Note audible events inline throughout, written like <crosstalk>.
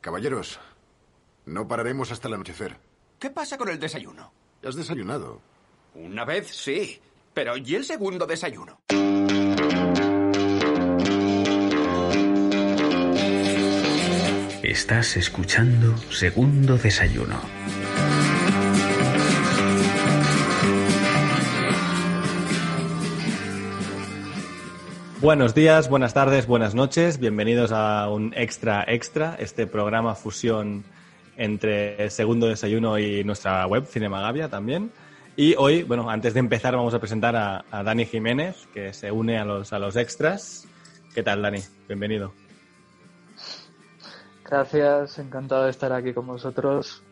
Caballeros, no pararemos hasta el anochecer. ¿Qué pasa con el desayuno? ¿Has desayunado? Una vez sí, pero ¿y el segundo desayuno? Estás escuchando Segundo Desayuno. Buenos días, buenas tardes, buenas noches. Bienvenidos a un extra extra, este programa fusión entre Segundo Desayuno y nuestra web Cinemagavia también. Y hoy, bueno, antes de empezar vamos a presentar a, a Dani Jiménez, que se une a los, a los extras. ¿Qué tal, Dani? Bienvenido. Gracias, encantado de estar aquí con vosotros,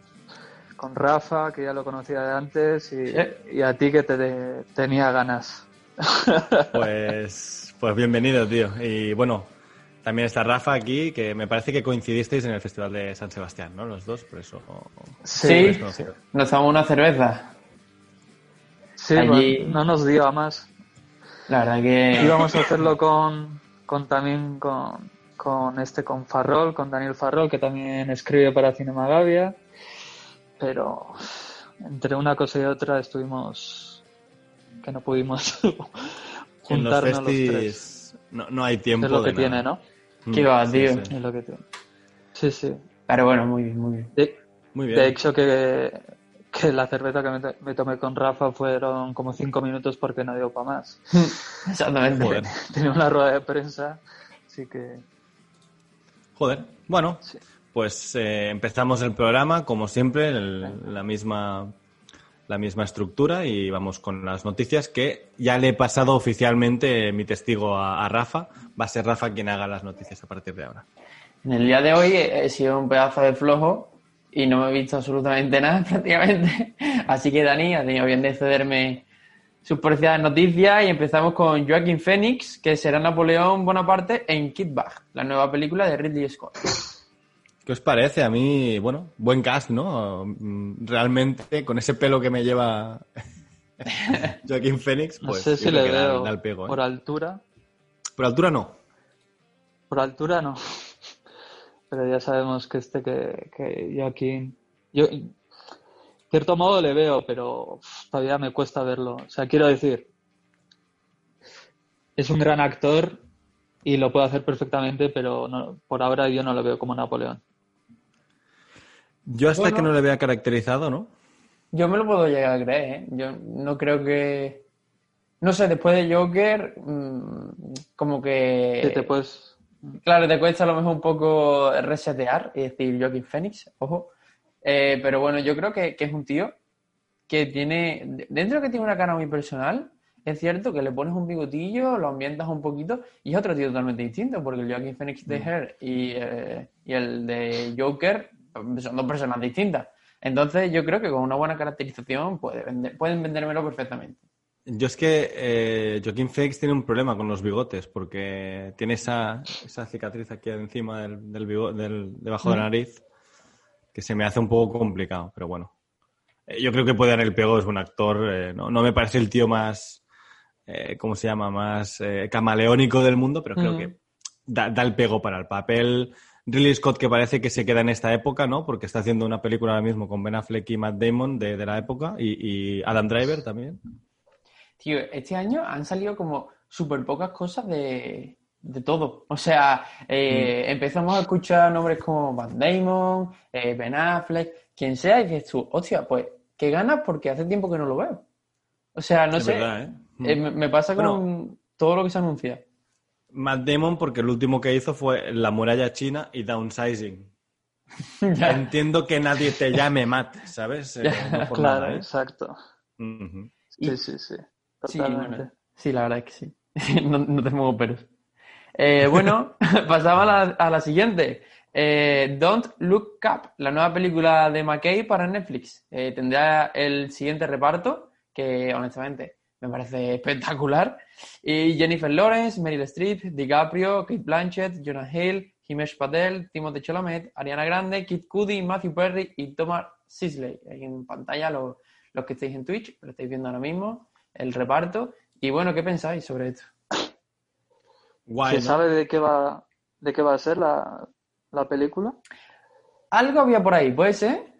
con Rafa, que ya lo conocía de antes, y, y a ti que te tenía ganas. <laughs> Pues, pues bienvenido, tío. Y bueno, también está Rafa aquí, que me parece que coincidisteis en el Festival de San Sebastián, ¿no? Los dos, por eso. Sí, por eso conocido. nos tomamos una cerveza. Sí, Allí- no nos dio a más. La verdad que... Íbamos a hacerlo con, con también con, con este, con Farrol, con Daniel Farrol, que también escribe para Cinemagavia, pero entre una cosa y otra estuvimos que no pudimos <laughs> En los juntarnos los tres. festis no, no hay tiempo Es lo de que tiene, nada. ¿no? Qué va, Sí, tío. sí. Es lo que tiene. Sí, sí. Pero bueno, muy bien, muy bien. De, Muy bien. de hecho, que, que la cerveza que me, me tomé con Rafa fueron como cinco minutos porque no dio para más. <laughs> Exactamente. Joder. <laughs> Tenía una rueda de prensa, así que Joder. Bueno, Sí. pues eh, empezamos el programa, como siempre, el- la misma la misma estructura y vamos con las noticias que ya le he pasado oficialmente mi testigo a, a Rafa. Va a ser Rafa quien haga las noticias a partir de ahora. En el día de hoy he sido un pedazo de flojo y no me he visto absolutamente nada <laughs> prácticamente. Así que Dani ha tenido bien de cederme sus preciadas noticias y empezamos con Joaquin Phoenix, que será Napoleón Bonaparte en Kid Bag, la nueva película de Ridley Scott. ¿Qué os parece? A mí, bueno, buen cast, ¿no? Mm, Realmente, con ese pelo que me lleva <laughs> Joaquín Phoenix, no pues sé yo si creo le da- veo da pego, ¿eh? por altura. Por altura no. Por altura no. Pero ya sabemos que este que, que Joaquín. Yo, en cierto modo le veo, pero todavía me cuesta verlo. O sea, quiero decir, es un gran actor y lo puede hacer perfectamente, pero no- por ahora yo no lo veo como Napoleón. Yo hasta Bueno. que no le vea caracterizado, ¿no? Yo me lo puedo llegar a creer, ¿eh? Yo no creo que... No sé, después de Joker, mm, como que... Que te puedes. Claro, te cuesta a lo mejor un poco resetear y decir Joaquin Phoenix, ojo. Eh, pero bueno, yo creo que, que es un tío que tiene, dentro de que tiene una cara muy personal, es cierto que le pones un bigotillo, lo ambientas un poquito y es otro tío totalmente distinto, porque el Joaquin Phoenix de Her y, eh, y el de Joker son dos personas distintas. Entonces yo creo que con una buena caracterización puede vender- pueden vendérmelo perfectamente. Yo es que eh, Joaquín Phoenix tiene un problema con los bigotes, porque tiene esa, esa cicatriz aquí encima del, del bigo- del- debajo de la nariz, que se me hace un poco complicado, pero bueno. Eh, yo creo que puede dar el pego, es un actor, eh, no, no me parece el tío más, eh, ¿cómo se llama?, más camaleónico del mundo, pero creo Mm. que da, da el pego para el papel. Ridley Scott, que parece que se queda en esta época, ¿no? Porque está haciendo una película ahora mismo con Ben Affleck y Matt Damon de, de la época, y, y Adam Driver también. Tío, este año han salido como súper pocas cosas de, de todo. O sea, eh, empezamos a escuchar nombres como Van Damon, eh, Ben Affleck, quien sea, y dices tú, hostia, pues, qué ganas porque hace tiempo que no lo veo. O sea, no Es sé, verdad, ¿eh? eh, me, me pasa con Bueno. todo lo que se anuncia. Matt Damon, porque el último que hizo fue La muralla china y Downsizing. <laughs> Ya. Entiendo que nadie te llame Matt, ¿sabes? <laughs> Eh, no Claro, nada, ¿eh? exacto. Sí, sí, sí. Sí, Totalmente. bueno, sí, la verdad es que sí. <laughs> no, no te muevo peros. Eh, bueno, pasamos a la, a la siguiente. Eh, Don't Look Up, la nueva película de McKay para Netflix. Eh, tendrá el siguiente reparto, que honestamente me parece espectacular. Y Jennifer Lawrence, Meryl Streep, DiCaprio, Kate Blanchett, Jonah Hill, Himesh Patel, Timothée Chalamet, Ariana Grande, Kit Cudi, Matthew Perry y Thomas Sisley. Ahí en pantalla los, los que estáis en Twitch, lo estáis viendo ahora mismo, el reparto. Y bueno, ¿qué pensáis sobre esto? Guay, ¿Se ¿no? sabe de qué va, de qué va a ser la, la película? Algo había por ahí, ¿puede ser?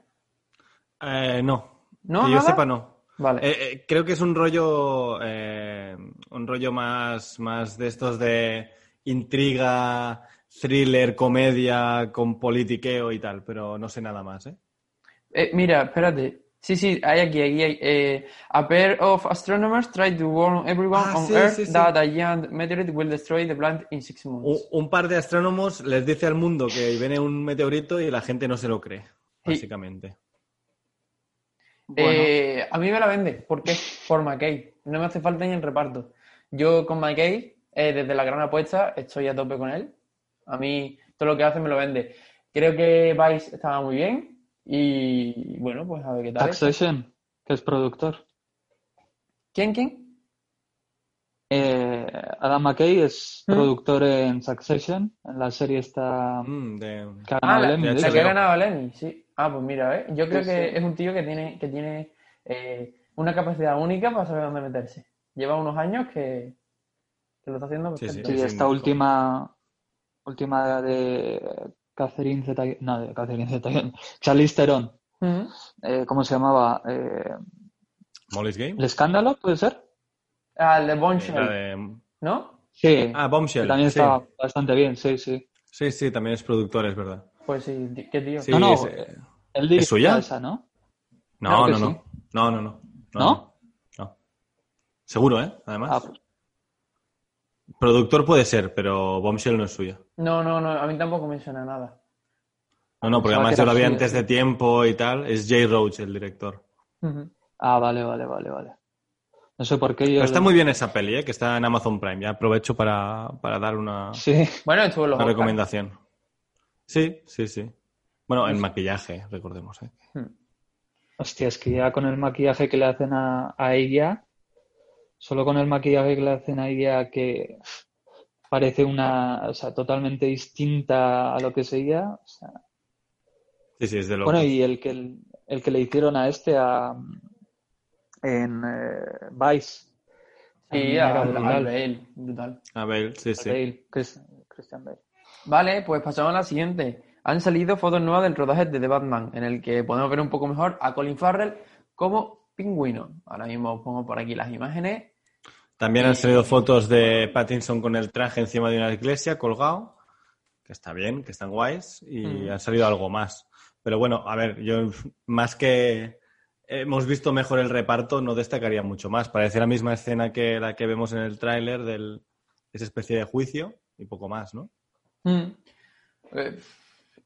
Eh, no. ¿No? Que yo ¿Nada? sepa, no. Vale. Eh, eh, creo que es un rollo, eh, un rollo más, más de estos de intriga, thriller, comedia, con politiqueo y tal, pero no sé nada más, ¿eh? Eh, mira, espérate. Sí, sí, hay aquí, aquí hay. eh, a pair of astronomers try to warn everyone Ah, on sí, Earth sí, sí. that a giant meteorite will destroy the planet in six months. Un, un par de astrónomos les dice al mundo que viene un meteorito y la gente no se lo cree, Sí. básicamente. Bueno, Eh, a mí me la vende. ¿Por qué? Por McKay. No me hace falta ni el reparto. Yo con McKay, eh, desde la gran apuesta, estoy a tope con él. A mí todo lo que hace me lo vende. Creo que Vice estaba muy bien. Y bueno, pues a ver qué tal. Succession, que es productor. ¿Quién, quién? Eh, Adam McKay es ¿Mm? productor en Succession, en la serie esta Mm, de- que ha Ah, ganado la, que ha ganado el Emmy, sí. Ah, pues mira, ¿eh? Yo creo Sí, que sí. es un tío que tiene, que tiene eh, una capacidad única para saber dónde meterse. Lleva unos años que, que lo está haciendo Sí, sí. perfecto. Sí, Sí, esta última, última de Catherine Zeta, no, de Catherine Zeta, <laughs> Charlize Theron, eh, ¿cómo se llamaba? Eh, Molly's Game. ¿El escándalo, puede ser? Ah, el de Bombshell, de- ¿no? Sí, Ah, que Bombshell. también sí. estaba bastante bien, sí, sí. sí, sí, también es productor, es verdad. Pues sí, qué tío. Sí, No, no, es- eh, Él suya? esa, ¿no? No, Claro no, sí. no. No, no, no. ¿No? No. Seguro, ¿eh? Además. Ah, pues, Productor puede ser, pero Bombshell no es suya. No, no, no, a mí tampoco me suena nada. No, no, porque Pensaba además yo lo vi antes de tiempo y tal. Es Jay Roach el director. Ah, vale, vale, vale, vale. No sé por qué yo... Pero está muy bien esa peli, ¿eh? Que está en Amazon Prime. Ya aprovecho para, para dar una, Sí, Bueno, estuvo en los una recomendación. Sí, sí, sí. Bueno, el maquillaje, recordemos, ¿eh? Hostia, es que ya con el maquillaje que le hacen a, a ella, solo con el maquillaje que le hacen a ella que parece una, o sea, totalmente distinta a lo que es ella. o sea, Sí, sí, es de loco. Bueno, y el que, el, que le hicieron a este a, en eh, Vice. Sí, a. Bale, brutal. A ver, sí, sí. Bale, Chris- Christian Bale. Vale, pues pasamos a la siguiente. Han salido fotos nuevas del rodaje de The Batman, en el que podemos ver un poco mejor a Colin Farrell como pingüino. Ahora mismo os pongo por aquí las imágenes. También han salido fotos de Pattinson con el traje encima de una iglesia colgado, que está bien, que están guays, y Mm. han salido algo más. Pero bueno, a ver, yo más que hemos visto mejor el reparto, no destacaría mucho más. Parece la misma escena que la que vemos en el tráiler del esa especie de juicio y poco más, ¿no? Mm. Eh,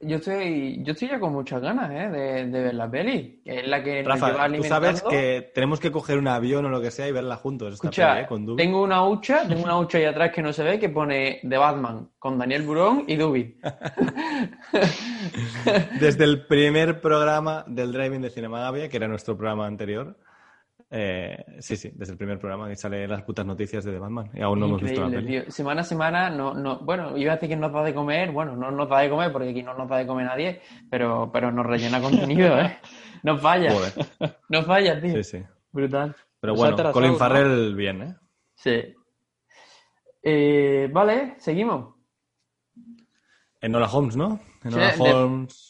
yo estoy, yo estoy ya con muchas ganas ¿eh? de, de ver la peli, que es la que nos lleva Rafa, tú alimentando. sabes que tenemos que coger un avión o lo que sea y verla juntos. Esta Escucha, peli, ¿eh? con Dubi. tengo una hucha, tengo una hucha ahí atrás que no se ve que pone The Batman con Daniel Burón y Dubi. <laughs> Desde el primer programa del Driving de Cinemagavia, que era nuestro programa anterior. Eh, sí, sí, desde el primer programa que sale las putas noticias de The Batman. Y aún no hemos visto la peli. tío. Semana a semana, no, no, bueno, iba a decir que nos da de comer, bueno, no nos da de comer porque aquí no nos da de comer nadie, pero, pero nos rellena <laughs> contenido, ¿eh? No falla, Joder, no falla, tío. sí, sí. Brutal. Pero Nos bueno, atrasado, Colin ¿no? Farrell bien, ¿eh? Sí. Eh, vale, seguimos. Enola Holmes, ¿no? Enola Sí, de- Holmes.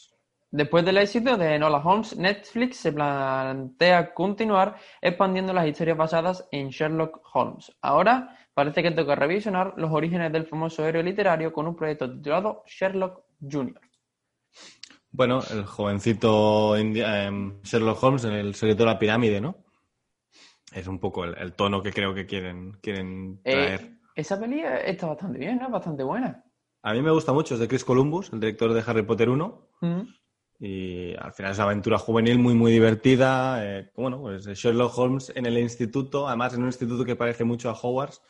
Después del éxito de Enola Holmes, Netflix se plantea continuar expandiendo las historias basadas en Sherlock Holmes. Ahora parece que toca revisionar los orígenes del famoso héroe literario con un proyecto titulado Sherlock Jr. Bueno, el jovencito em, Sherlock Holmes en el secreto de la pirámide, ¿no? Es un poco el, el tono que creo que quieren, quieren Eh, traer. esa peli está bastante bien, ¿no? Es bastante buena. A mí me gusta mucho, es de Chris Columbus, el director de Harry Potter 1. Mm. Y al final es una aventura juvenil muy, muy divertida. eh, bueno, pues Sherlock Holmes en el instituto, además en un instituto que parece mucho a Hogwarts,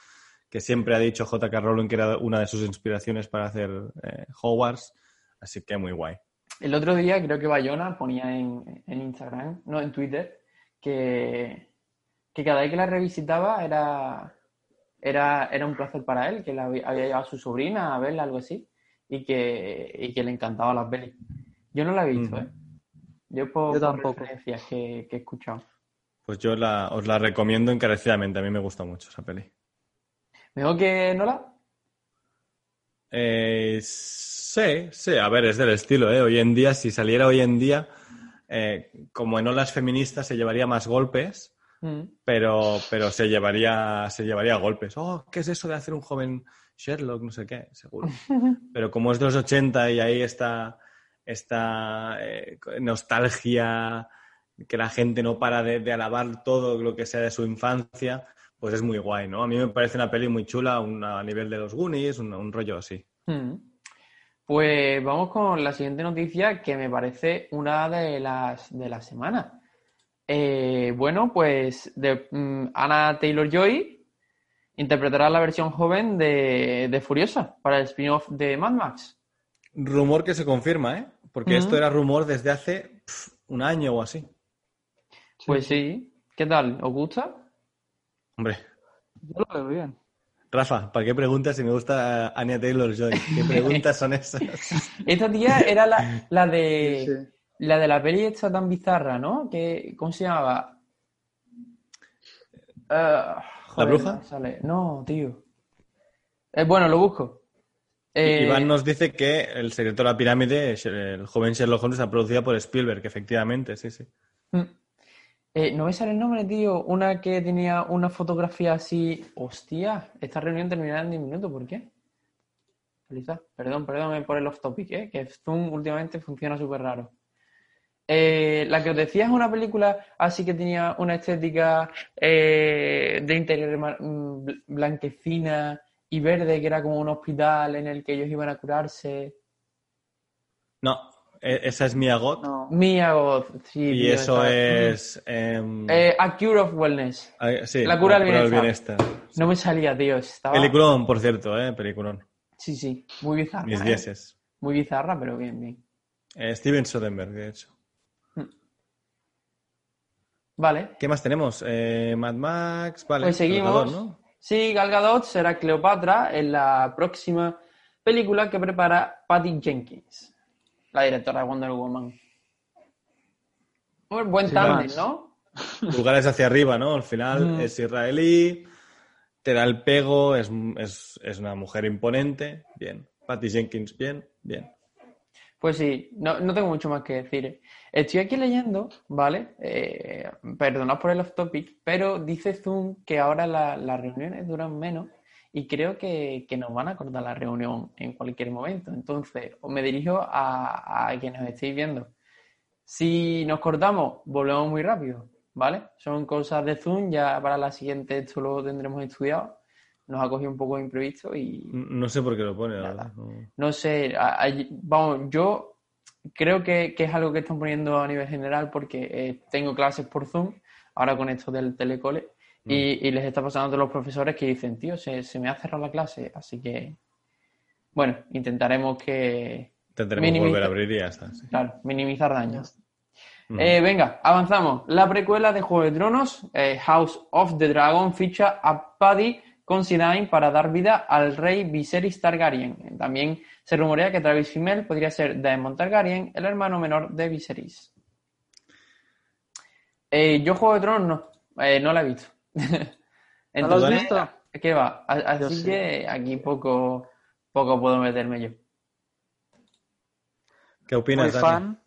que siempre ha dicho J.K. Rowling que era una de sus inspiraciones para hacer eh, Hogwarts. Así que muy guay. El otro día creo que Bayona ponía en, en Instagram, no en Twitter, que, que cada vez que la revisitaba era, era, era un placer para él, que la había, había llevado a su sobrina a verla, algo así, y que, y que le encantaba las pelis. Yo no la he visto. ¿eh? Yo por, Yo por tampoco. referencias que, que he escuchado. Pues yo la- os la recomiendo encarecidamente. A mí me gusta mucho esa peli. ¿Mejor que Nola? Eh, sí, sí, a ver, es del estilo, ¿eh? Hoy en día, si saliera hoy en día, eh, como en olas feministas se llevaría más golpes, Mm. pero, pero se llevaría, se llevaría golpes. Oh, ¿qué es eso de hacer un joven Sherlock? No sé qué, seguro. <laughs> Pero como es de los 80 y ahí está esta eh, nostalgia, que la gente no para de, de alabar todo lo que sea de su infancia, pues es muy guay, ¿no? A mí me parece una peli muy chula, una- a nivel de los Goonies, un, un rollo así. Mm. Pues vamos con la siguiente noticia que me parece una de las de la semana. Eh, bueno, pues de, mm, Anna Taylor Joy interpretará la versión joven de, de Furiosa para el spin-off de Mad Max. Rumor que se confirma, ¿eh? Porque esto era rumor desde hace un año o así. Pues sí, ¿qué tal? ¿Os gusta? Hombre, Yo lo veo bien. Rafa, ¿para qué preguntas si me gusta Anya Taylor-Joy? ¿Qué <laughs> preguntas son esas? Esta tía era la, la de Sí, la de la peli esta tan bizarra, ¿no? Que, ¿Cómo se llamaba? Ah, joder, bruja? no me sale. No, tío. Eh, bueno, lo busco. Eh, Iván nos dice que El secreto de la pirámide, el joven Sherlock Holmes, está producida por Spielberg, efectivamente, sí, sí. mm. Eh, no me sale el nombre, tío. Una que tenía una fotografía así. Hostia, esta reunión terminará en 10 minutos, ¿por qué? Lisa, Perdón, perdón por el off topic, ¿eh? que Zoom últimamente funciona súper raro. Eh, la que os decía es una película así que tenía una estética eh, de interior mm, bl- blanquecina y verde, que era como un hospital en el que ellos iban a curarse. No, e- esa es Mia Goth No. Mia Goth, sí, y tío, eso es... em, Eh, A Cure of Wellness. ah, sí, La cura del bienestar. No me salía, tío. Estaba... Peliculón, por cierto, ¿eh? Peliculón. Sí, sí, muy bizarra. Mis ¿eh? dieces. Muy bizarra, pero bien, bien. Eh, Steven Soderbergh, de hecho. Vale. ¿Qué más tenemos? Eh, Mad Max, vale. Pues seguimos. Sí, Gal Gadot será Cleopatra en la próxima película que prepara Patty Jenkins, la directora de Wonder Woman. Buen, tándem. ¿no? <laughs> Pulgares hacia arriba, ¿no? Al final Mm. es israelí, te da el pego, es, es, es una mujer imponente, bien. Patty Jenkins, bien, bien. Pues sí, no, no tengo mucho más que decir. Estoy aquí leyendo, ¿vale? Eh, perdonad por el off topic, pero dice Zoom que ahora la- las reuniones duran menos y creo que, que nos van a cortar la reunión en cualquier momento. Entonces, os me dirijo a, a quienes estéis viendo. Si nos cortamos, volvemos muy rápido, ¿vale? Son cosas de Zoom, ya para la siguiente esto lo tendremos estudiado. Nos ha cogido un poco de imprevisto y, No sé por qué lo pone, la verdad. no. sé, a- a- vamos, yo creo que, que es algo que están poniendo a nivel general porque eh, tengo clases por Zoom, ahora con esto del telecole, y, y les está pasando a todos los profesores que dicen, tío, se, se me ha cerrado la clase, así que, bueno, intentaremos que, Tendremos que volver a abrir y ya está. sí. claro, minimizar daños. Mm. Eh, venga, avanzamos. La precuela de Juego de Tronos, eh, House of the Dragon, ficha a Paddy Considine para dar vida al rey Viserys Targaryen. También se rumorea que Travis Fimmel podría ser Daemon Targaryen, el hermano menor de Viserys. Eh, yo Juego de Tronos no, eh, no la he visto. <laughs> ¿No lo has visto? ¿Qué va? Yo Así sí. que aquí poco, poco puedo meterme yo. ¿Qué Muy opinas, Dani? fan.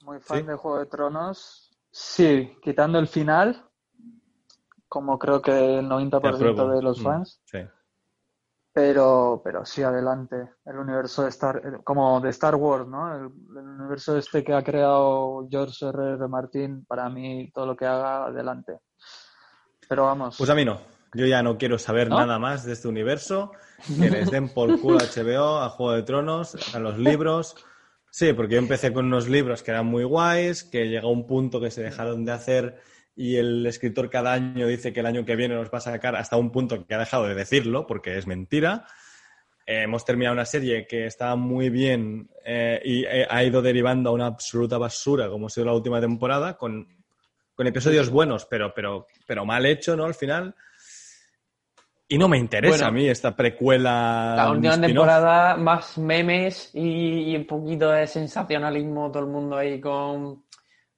Muy fan ¿Sí? de Juego de Tronos. Sí, quitando el final, como creo que el 90% Te apruebo. de los Mm, fans. Sí. Pero, pero sí, adelante. El universo de Star, eh, como de Star Wars, ¿no? El, el universo este que ha creado George R. R. Martin, para mí, todo lo que haga, adelante. Pero vamos. Pues a mí no. Yo ya no quiero saber ¿No? nada más de este universo. Que les den por culo a <laughs> HBO, a Juego de Tronos, a los libros. Sí, porque yo empecé con unos libros que eran muy guays, que llegó un punto que se dejaron de hacer y el escritor cada año dice que el año que viene nos va a sacar hasta un punto que ha dejado de decirlo porque es mentira. eh, hemos terminado una serie que estaba muy bien eh, y eh, ha ido derivando a una absoluta basura, como ha sido la última temporada, con, con episodios buenos, pero, pero, pero mal hecho, ¿no? Al final. Y no me interesa Bueno. a mí esta precuela. La última temporada, más memes y, y un poquito de sensacionalismo, todo el mundo ahí con.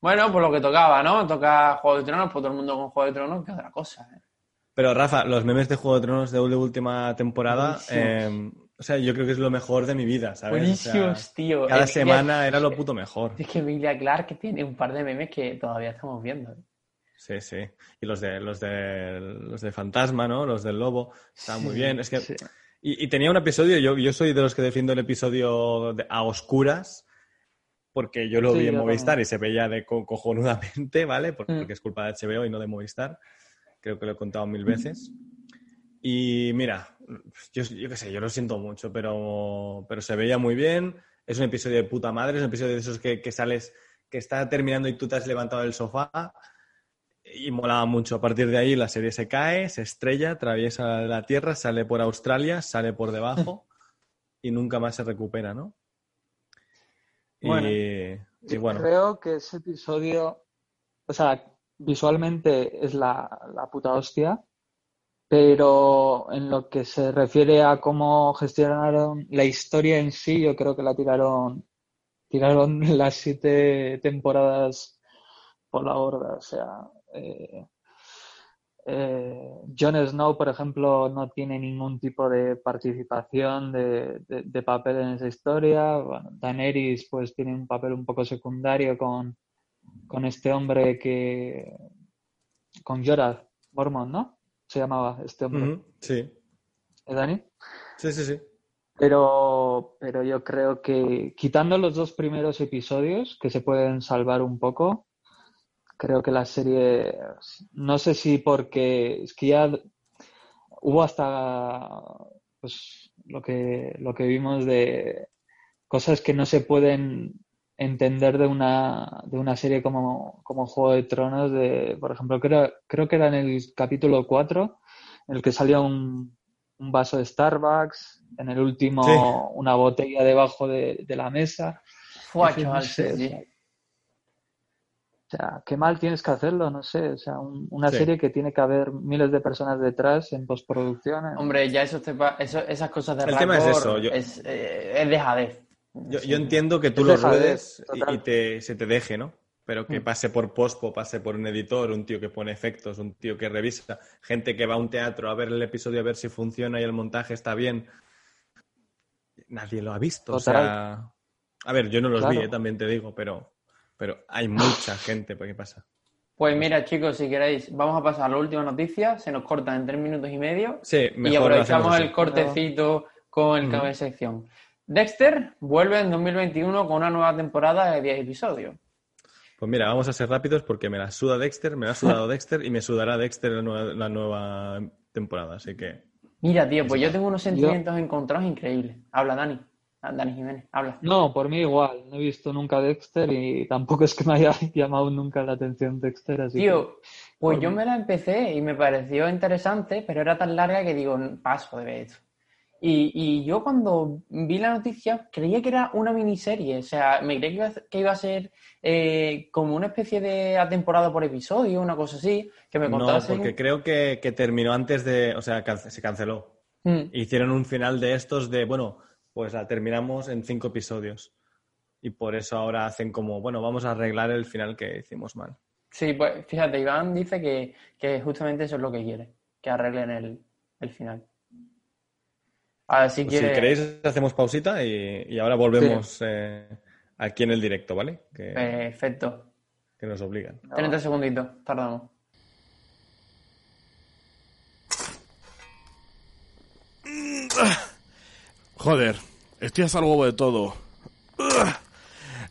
Bueno, pues lo que tocaba, ¿no? Toca Juego de Tronos, pues todo el mundo con Juego de Tronos, que otra cosa. ¿eh? Pero Rafa, los memes de Juego de Tronos de última temporada, eh, o sea, yo creo que es lo mejor de mi vida, ¿sabes? O sea, Buenísimos, tío. cada Es que- semana era lo puto mejor. Es que Emilia Clark tiene un par de memes que todavía estamos viendo. ¿eh? Sí, sí. Y los de los de los de Fantasma, ¿no? Los del Lobo, muy Sí, bien. Es que sí. y, y tenía un episodio. Yo, yo soy de los que defiendo el episodio de- a oscuras porque yo lo Sí, vi en Movistar también. y se veía de co- cojonudamente, <laughs> ¿vale? Porque, Mm. porque es culpa de HBO y no de Movistar. Creo que lo he contado mil veces. Y mira, yo, yo qué sé, yo lo siento mucho, pero, pero se veía muy bien. Es un episodio de puta madre, es un episodio de esos que, que sales, que está terminando y tú te has levantado del sofá y molaba mucho. A partir de ahí la serie se cae, se estrella, atraviesa la Tierra, sale por Australia, sale por debajo <laughs> y nunca más se recupera, ¿no? Y Bueno, y, Yo bueno, Creo que ese episodio, o sea, visualmente es la, la puta hostia, pero en lo que se refiere a cómo gestionaron la historia en sí, yo creo que la tiraron, tiraron <laughs> las siete temporadas por la borda. O sea, eh, eh, Jon Snow, por ejemplo, no tiene ningún tipo de participación de, de- de papel en esa historia. Bueno, Daenerys, pues, tiene un papel un poco secundario con, con este hombre que. con Jorah Mormont, ¿no? Se llamaba este hombre. sí, ¿Eh, Dani? sí, sí, sí. Pero, pero yo creo que quitando los dos primeros episodios, que se pueden salvar un poco, creo que la serie, no sé si porque es que ya hubo hasta pues lo que lo que vimos de cosas que no se pueden entender de una de una serie como, como Juego de Tronos de por ejemplo creo, creo que era en el capítulo 4 en el que salía un, un vaso de Starbucks en el último Sí. una botella debajo de, de la mesa Fua, chaval, sí. O sea, qué mal tienes que hacerlo, no sé. O sea, un- una Sí. serie que tiene que haber miles de personas detrás en postproducción. en- Hombre, ya eso te pa- eso- esas cosas de El tema es eso, yo- es, eh, es dejadez. Yo, Sí. yo entiendo que tú Es lo dejadez, ruedes y, total. y te, se te deje, ¿no? Pero que Mm. pase por pospo, pase por un editor, un tío que pone efectos, un tío que revisa, gente que va a un teatro a ver el episodio a ver si funciona y el montaje está bien. Nadie lo ha visto. O sea, a ver, yo no los vi, eh, también te digo, pero, pero hay mucha gente. ¿Por qué pasa? Pues mira, chicos, si queréis, vamos a pasar a la última noticia. Se nos corta en tres minutos y medio. Sí, y mejor lo aprovechamos hacemos el cortecito con el cambio de sección. Dexter vuelve en 2021 con una nueva temporada de 10 episodios. Pues mira, vamos a ser rápidos porque me la suda Dexter, me la ha sudado <laughs> Dexter y me sudará Dexter la nueva, la nueva temporada. Así que Mira, tío, pues yo tengo unos sentimientos encontrados increíbles. Habla, Dani. Dani Jiménez, habla. No, por mí igual. No he visto nunca Dexter y tampoco es que me haya <laughs> llamado nunca la atención Dexter. Así Tío, pues por yo mí. me la empecé y me pareció interesante, pero era tan larga que digo, paso de ver esto. Y, y yo cuando vi la noticia creía que era una miniserie, o sea, me creía que iba a, que iba a ser eh, como una especie de a temporada por episodio, una cosa así, que me no, contasen. porque creo que, que terminó antes de, o sea, can- se canceló. Mm. Hicieron un final de estos de, bueno, pues la terminamos en cinco episodios. Y por eso ahora hacen como, bueno, vamos a arreglar el final que hicimos mal. Sí, pues fíjate, Iván dice que, que justamente eso es lo que quiere, que arreglen el, el final. A ver si Pues si queréis, hacemos pausita y, y ahora volvemos eh, aquí en el directo, ¿vale? Que, Perfecto. que nos obligan. 30 segunditos, tardamos. Joder, estoy hasta el huevo de todo.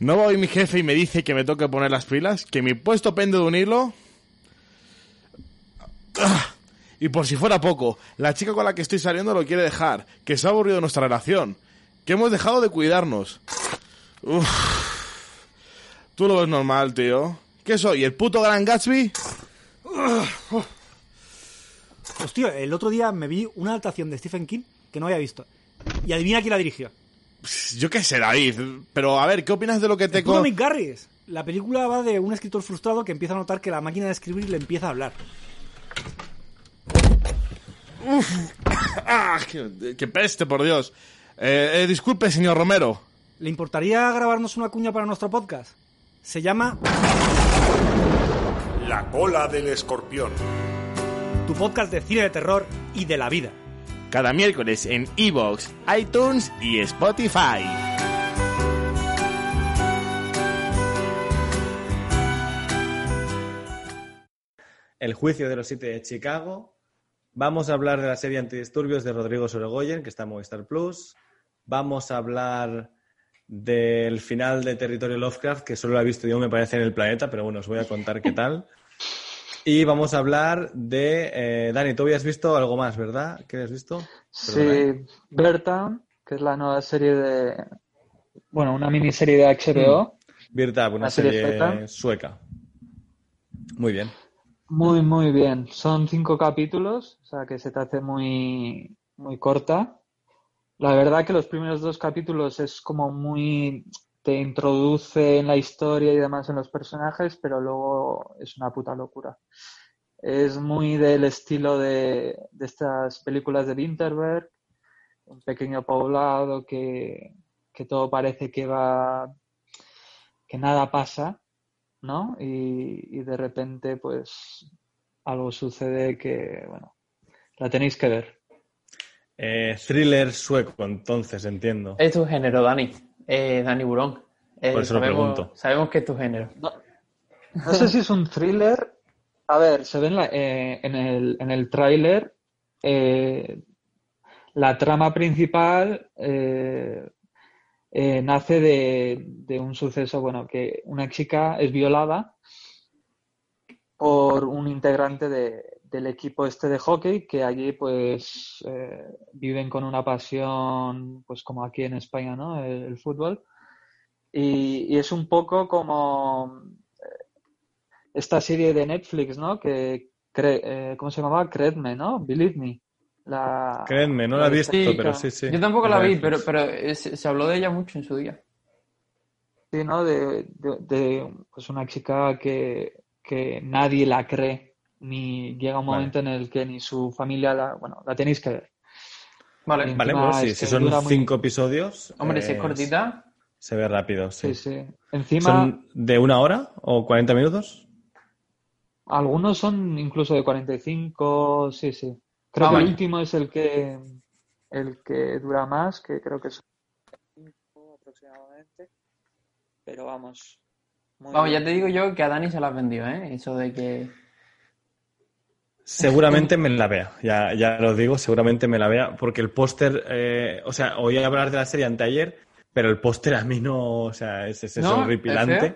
¿No va hoy mi jefe y me dice que me toque poner las pilas? ¿Que mi puesto pende de un hilo? Y por si fuera poco, la chica con la que estoy saliendo lo quiere dejar, que se ha aburrido nuestra relación, que hemos dejado de cuidarnos. Tú lo ves normal, tío. ¿Qué soy, el puto Gran Gatsby? Hostia, el otro día me vi una adaptación de Stephen King que no había visto. Y adivina quién la dirigió. Yo qué sé, David. Pero a ver, ¿qué opinas de lo que te... Con- Mick Garris. La película va de un escritor frustrado que empieza a notar que la máquina de escribir le empieza a hablar. <coughs> ¡Ah! ¡Qué, qué peste, por Dios! Eh, eh, disculpe, señor Romero. ¿Le importaría grabarnos una cuña para nuestro podcast? Se llama La cola del escorpión. Tu podcast de cine de terror y de la vida. Cada miércoles en Evox, iTunes y Spotify. El juicio de los siete de Chicago. Vamos a hablar de la serie Antidisturbios de Rodrigo Sorogoyen, que está en Movistar Plus. Vamos a hablar del final de Territorio Lovecraft, que solo lo he visto yo, me parece, en el planeta, pero bueno, os voy a contar qué tal. Y vamos a hablar de... eh, Dani, tú habías visto algo más, ¿verdad? ¿Qué habías visto? Perdona, ¿eh? Sí, Berta, que es la nueva serie de. Bueno, una miniserie de HBO. Birtab, una La serie sueca. Muy bien. Muy, muy bien. Son cinco capítulos, o sea que se te hace muy, muy corta. La verdad que los primeros dos capítulos es como muy, te introduce en la historia y demás en los personajes, pero luego es una puta locura. Es muy del estilo de, de estas películas de Winterberg, un pequeño poblado que, que todo parece que va, que nada pasa, ¿no? Y, y de repente, pues, algo sucede que, bueno, la tenéis que ver. Eh, thriller sueco, entonces, entiendo. Es tu género, Dani. Eh, Dani Burón. Eh, Por eso lo sabemos, pregunto. Sabemos que es tu género. No sé si es un thriller. A ver, se ve en, la- eh, en el, en el tráiler eh, la trama principal eh, eh, nace de, de un suceso, bueno, que una chica es violada por un integrante de- del equipo este de hockey que allí pues eh, viven con una pasión, pues como aquí en España, ¿no? El, el fútbol. Y, y es un poco como esta serie de Netflix, ¿no? Que, cre- eh, ¿cómo se llamaba? Creedme, ¿no? Believe Me. La, Créanme, no la he de visto, pero sí, sí. Yo tampoco la vi, Netflix. pero, pero eh, se, se habló de ella mucho en su día. Sí, ¿no? De, de- de, pues una chica que, que nadie la cree, ni llega un Vale. momento en el que ni su familia la, bueno, la tenéis que ver. Vale. Vale, encima pues sí, si son muy- cinco episodios. Hombre, si es eh, cortita, Se ve rápido, sí. Sí, sí. Encima, ¿Son de una hora o 40 minutos? algunos son incluso de 45, sí, sí. Creo Ah, que el último es el que, el que dura más, que creo que son 5 aproximadamente. Pero vamos. muy vamos, ya te digo yo que a Dani se la has vendido, ¿eh? Eso de que... Seguramente me la vea, ya, ya lo digo, seguramente me la vea, porque el póster, eh, o sea, oí hablar de la serie anteayer, pero el póster a mí no, o sea, es, es, es ¿No? horripilante. ¿Es feo?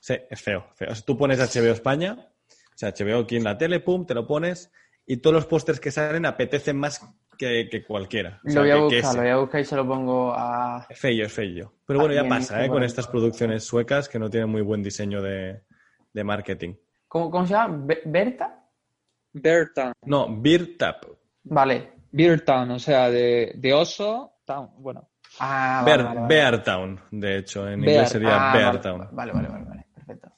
Sí, es feo, feo. O sea, tú pones HBO España, o sea, HBO aquí en la tele, pum, te lo pones, y todos los pósters que salen apetecen más que, que cualquiera. O sea, Lo voy a que- buscar, lo voy a buscar y se lo pongo a... Es Fello, es fello. Pero bueno, ya Bien, pasa, ¿eh? Con estas producciones suecas que no tienen muy buen diseño de, de marketing. ¿Cómo, cómo se llama? Be- ¿Berta? Bear Town. No, Beer Tap. Vale. Bear Town, o sea, de, de oso, town, bueno. Ah, vale, Bear, vale, vale. Beartown, de hecho, en Bear. inglés sería Ah, Beartown. Vale, vale, vale, vale, perfecto.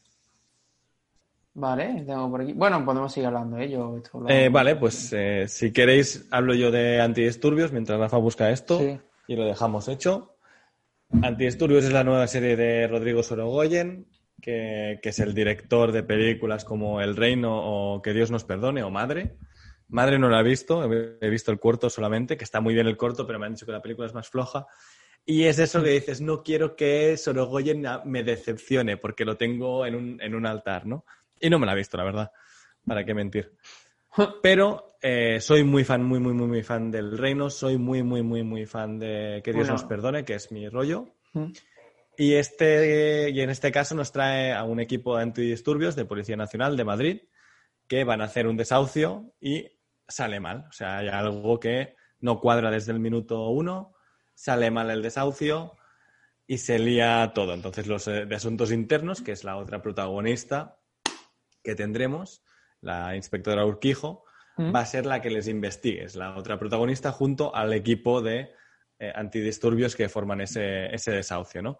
Vale, tengo por aquí. Bueno, podemos seguir hablando, ¿eh? Yo esto lo- Eh, vale, pues eh, si queréis hablo yo de antidisturbios mientras Rafa busca esto Sí. y lo dejamos hecho. Antidisturbios es la nueva serie de Rodrigo Sorogoyen, que, que es el director de películas como El Reino o Que Dios nos perdone o Madre. Madre no la he visto, he visto el corto solamente, que está muy bien el corto, pero me han dicho que la película es más floja. Y es eso que dices, no quiero que Sorogoyen me decepcione porque lo tengo en un, en un altar, ¿no? Y no me la he visto, la verdad. ¿Para qué mentir? Pero eh, soy muy fan, muy, muy, muy, muy fan del Reino. Soy muy, muy, muy, muy fan de Que Dios Bueno. nos perdone, que es mi rollo. Mm. Y, este, y en este caso nos trae a un equipo de antidisturbios de Policía Nacional de Madrid que van a hacer un desahucio y sale mal. O sea, hay algo que no cuadra desde el minuto uno, sale mal el desahucio y se lía todo. Entonces, los eh, de asuntos internos, que es la otra protagonista que tendremos, la inspectora Urquijo, ¿Mm? va a ser la que les investigue. Es la otra protagonista junto al equipo de eh, antidisturbios que forman ese, ese desahucio, ¿no?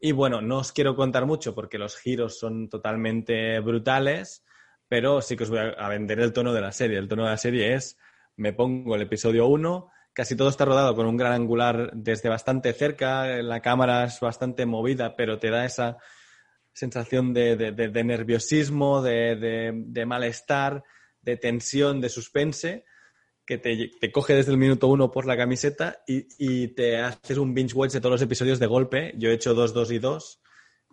Y bueno, no os quiero contar mucho porque los giros son totalmente brutales, pero sí que os voy a, vender el tono de la serie. El tono de la serie es, me pongo el episodio 1, casi todo está rodado con un gran angular desde bastante cerca, la cámara es bastante movida, pero te da esa sensación de, de- de- de nerviosismo, de malestar, de tensión, de suspense, que te, te coge desde el minuto uno por la camiseta y, y te haces un binge watch de todos los episodios de golpe. Yo he hecho dos, dos y dos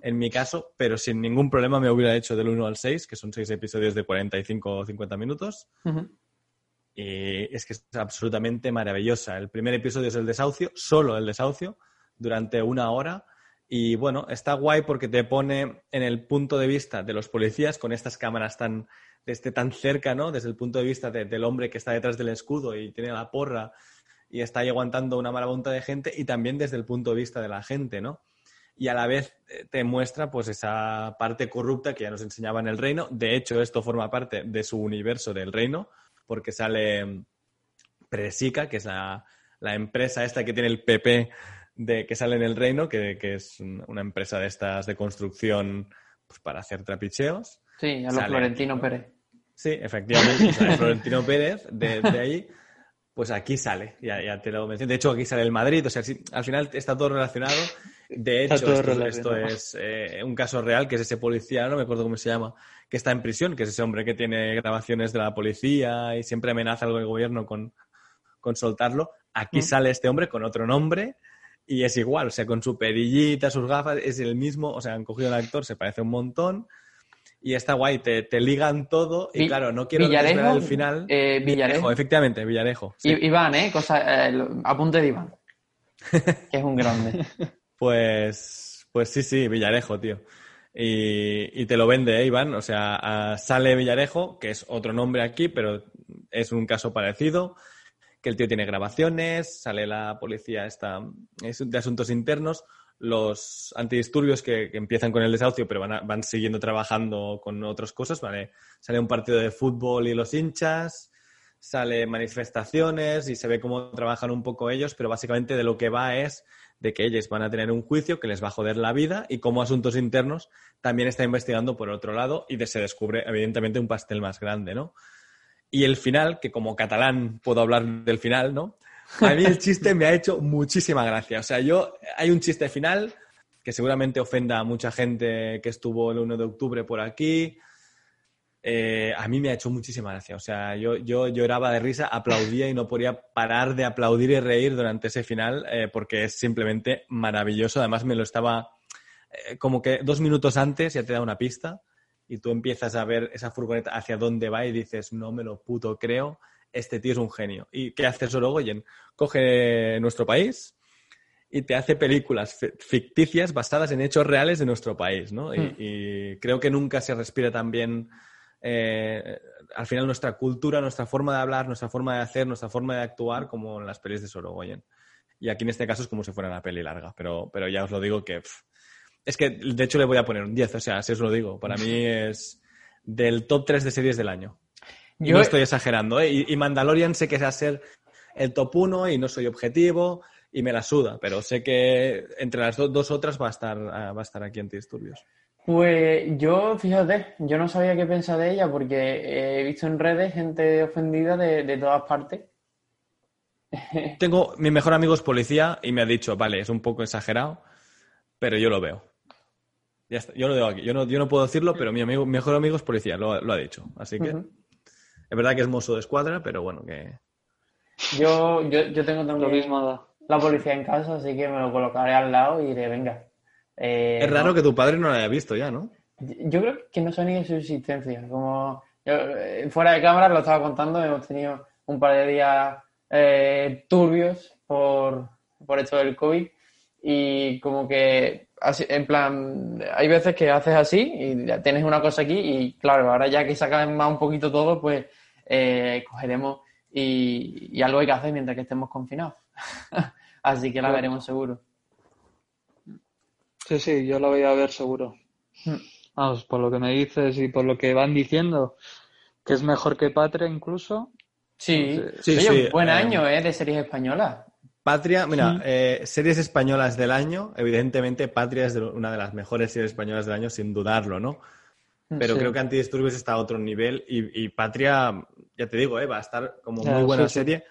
en mi caso, pero sin ningún problema me hubiera hecho del 1 al 6, que son seis episodios de 45 o 50 minutos. Y es que es absolutamente maravillosa. El primer episodio es el desahucio, solo el desahucio, durante una hora. Y bueno, está guay porque te pone en el punto de vista de los policías con estas cámaras tan, desde tan cerca, ¿no? Desde el punto de vista de- del hombre que está detrás del escudo y tiene la porra y está ahí aguantando una marabunta de gente y también desde el punto de vista de la gente, ¿no? Y a la vez eh, te muestra pues esa parte corrupta que ya nos enseñaba en el reino. De hecho, esto forma parte de su universo del reino porque sale Presica, que es la, la empresa esta que tiene el PP de, que sale en el reino, que, que es un- una empresa de estas de construcción pues, para hacer trapicheos. Sí, a los Sale Florentino. Pérez. Sí, efectivamente, <laughs> sale Florentino Pérez de, de ahí. Pues aquí sale, ya, ya te lo mencioné. De hecho, aquí sale el Madrid, o sea, sí, al final está todo relacionado. De hecho, esto, relacionado. esto es eh, un caso real, que es ese policía, no me acuerdo cómo se llama, que está en prisión, que es ese hombre que tiene grabaciones de la policía y siempre amenaza al gobierno con, con soltarlo. Aquí Mm. sale este hombre con otro nombre y es igual, o sea, con su perillita, sus gafas, es el mismo, o sea, han cogido al actor, se parece un montón y está guay, te, te ligan todo y Vi- claro, no quiero Villarejo, desvelar el final. eh, Villarejo. efectivamente, Villarejo. sí. I- Iván, ¿eh? Cosa, eh, apunte de Iván. <laughs> que es un grande. Pues, pues sí, sí, Villarejo, tío. Y, y te lo vende, ¿eh, Iván? O sea, sale Villarejo, que es otro nombre aquí, pero es un caso parecido, que el tío tiene grabaciones, sale la policía esta, es de asuntos internos, los antidisturbios que, empiezan con el desahucio, pero van, siguiendo trabajando con otras cosas. Sale un partido de fútbol y los hinchas, sale manifestaciones y se ve cómo trabajan un poco ellos, pero básicamente de lo que va es de que ellos van a tener un juicio que les va a joder la vida y como asuntos internos también está investigando por otro lado y se descubre evidentemente un pastel más grande, ¿no? Y el final, que como catalán puedo hablar del final, ¿no? A mí el chiste me ha hecho muchísima gracia. O sea, yo, hay un chiste final que seguramente ofenda a mucha gente que estuvo el 1 de octubre por aquí. Eh, a mí me ha hecho muchísima gracia. O sea, yo, yo lloraba de risa, aplaudía y no podía parar de aplaudir y reír durante ese final eh, porque es simplemente maravilloso. Además, me lo estaba eh, como que dos minutos antes ya te da una pista y tú empiezas a ver esa furgoneta hacia dónde va y dices, no me lo puto creo, este tío es un genio. ¿Y qué hace Sorogoyen? Coge nuestro país y te hace películas fi- ficticias basadas en hechos reales de nuestro país, ¿no? Y, Hmm. y creo que nunca se respira tan bien eh, al final nuestra cultura, nuestra forma de hablar, nuestra forma de hacer, nuestra forma de actuar como en las pelis de Sorogoyen. Y aquí en este caso es como si fuera una peli larga, pero, pero ya os lo digo que... pff, es que de hecho le voy a poner un 10, o sea, si os lo digo. Para mí es del top 3 de series del año. Y Yo- no estoy exagerando, ¿eh? Y, y Mandalorian sé que va a ser el top 1 y no soy objetivo y me la suda, pero sé que entre las do- dos otras va a estar, ah, va a estar aquí Antidisturbios. Pues yo, fíjate, yo no sabía qué pensar de ella porque he visto en redes gente ofendida de, de todas partes. <laughs> Tengo, mi mejor amigo es policía y me ha dicho, vale, es un poco exagerado, pero yo lo veo. Ya está, yo lo veo aquí. Yo no, yo no puedo decirlo, pero mi amigo, mi mejor amigo es policía, lo, lo ha dicho. Así que es verdad que es mozo de escuadra, pero bueno, que... Yo, yo, yo tengo Lo también mismo la policía en casa, así que me lo colocaré al lado y diré, venga. eh, Es raro no. que tu padre no lo haya visto ya, ¿no? Yo creo que no sé ni de su existencia. Como yo, eh, fuera de cámara lo estaba contando, hemos tenido un par de días eh, turbios por, por esto del COVID y como que así- en plan hay veces que haces así y tienes una cosa aquí y claro, ahora ya que se más un poquito todo, pues eh, cogeremos y, y algo hay que hacer mientras que estemos confinados. <laughs> así que la veremos seguro. Sí, sí, yo lo voy a ver seguro. Hmm. Vamos, por lo que me dices y por lo que van diciendo, que es mejor que Patria incluso. Sí, Entonces, Sí, Oye, sí, buen eh, año, ¿eh? De series españolas. Patria, mira, Mm. eh, series españolas del año, evidentemente Patria es de- una de las mejores series españolas del año, sin dudarlo, ¿no? Pero Sí. creo que Antidisturbios está a otro nivel y, y Patria, ya te digo, eh, va a estar como muy buena sí, sí. serie.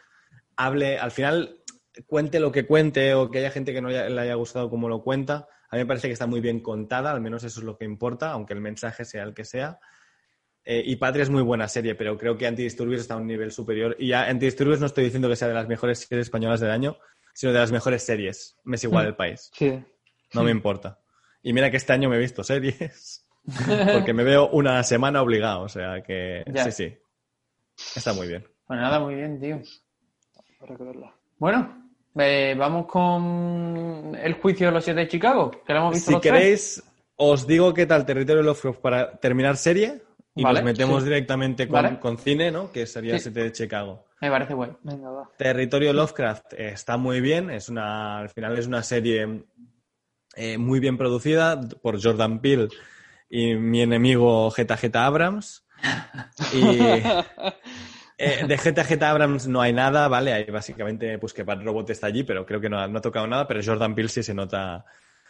Hable, al final, cuente lo que cuente o que haya gente que no haya- le haya gustado como lo cuenta. A mí me parece que está muy bien contada, al menos eso es lo que importa, aunque el mensaje sea el que sea. Eh, y Patria es muy buena serie, pero creo que Antidisturbios está a un nivel superior. Y ya Antidisturbios no estoy diciendo que sea de las mejores series españolas del año, sino de las mejores series. Me es igual Mm. el país. Sí. No me importa. Y mira que este año me he visto series. <laughs> Porque me veo una semana obligado. O sea que Ya. sí, sí. Está muy bien. Pues nada, muy bien, tío. Habrá que verla. Bueno, eh, vamos con el juicio de los siete de Chicago, que lo hemos visto Si los tres. queréis, os digo qué tal Territorio Lovecraft para terminar serie. Y Vale, nos metemos sí. directamente con, Vale. con cine, ¿no? Que sería Sí. 7 de Chicago. Me parece bueno. Venga, va. Territorio Lovecraft eh, está muy bien, es una, al final es una serie eh, muy bien producida por Jordan Peele y mi enemigo Geta Geta Abrams. Y <laughs> eh, de Geta Geta Abrams no hay nada, ¿vale? Hay básicamente, pues que Bad Robot está allí, pero creo que no, ha- no ha tocado nada, pero Jordan Peele sí se nota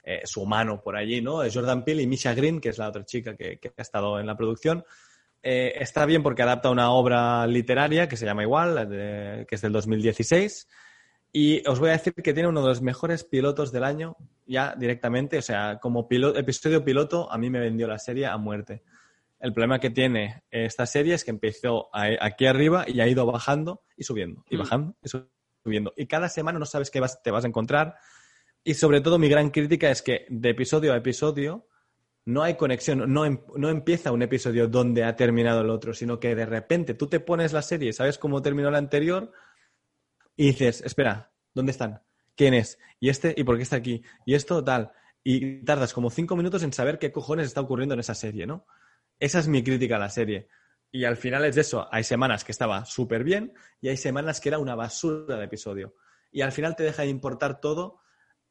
eh, su mano por allí, ¿no? Es Jordan Peele y Misha Green, que es la otra chica que, que ha estado en la producción. Eh, está bien porque adapta una obra literaria que se llama igual, de- que es del 2016. Y os voy a decir que tiene uno de los mejores pilotos del año, ya directamente. O sea, como pilo- episodio piloto, a mí me vendió la serie a muerte. El problema que tiene esta serie es que empezó a- aquí arriba y ha ido bajando y subiendo, y Mm. bajando y subiendo. Y cada semana no sabes qué vas- te vas a encontrar. Y sobre todo, mi gran crítica es que de episodio a episodio no hay conexión, no, em- no empieza un episodio donde ha terminado el otro, sino que de repente tú te pones la serie, sabes cómo terminó la anterior y dices, espera, ¿dónde están? ¿Quién es? ¿Y este? ¿Y por qué está aquí? ¿Y esto tal? Y tardas como cinco minutos en saber qué cojones está ocurriendo en esa serie, ¿no? Esa es mi crítica a la serie. Y al final es de eso. Hay semanas que estaba súper bien y hay semanas que era una basura de episodio. Y al final te deja de importar todo,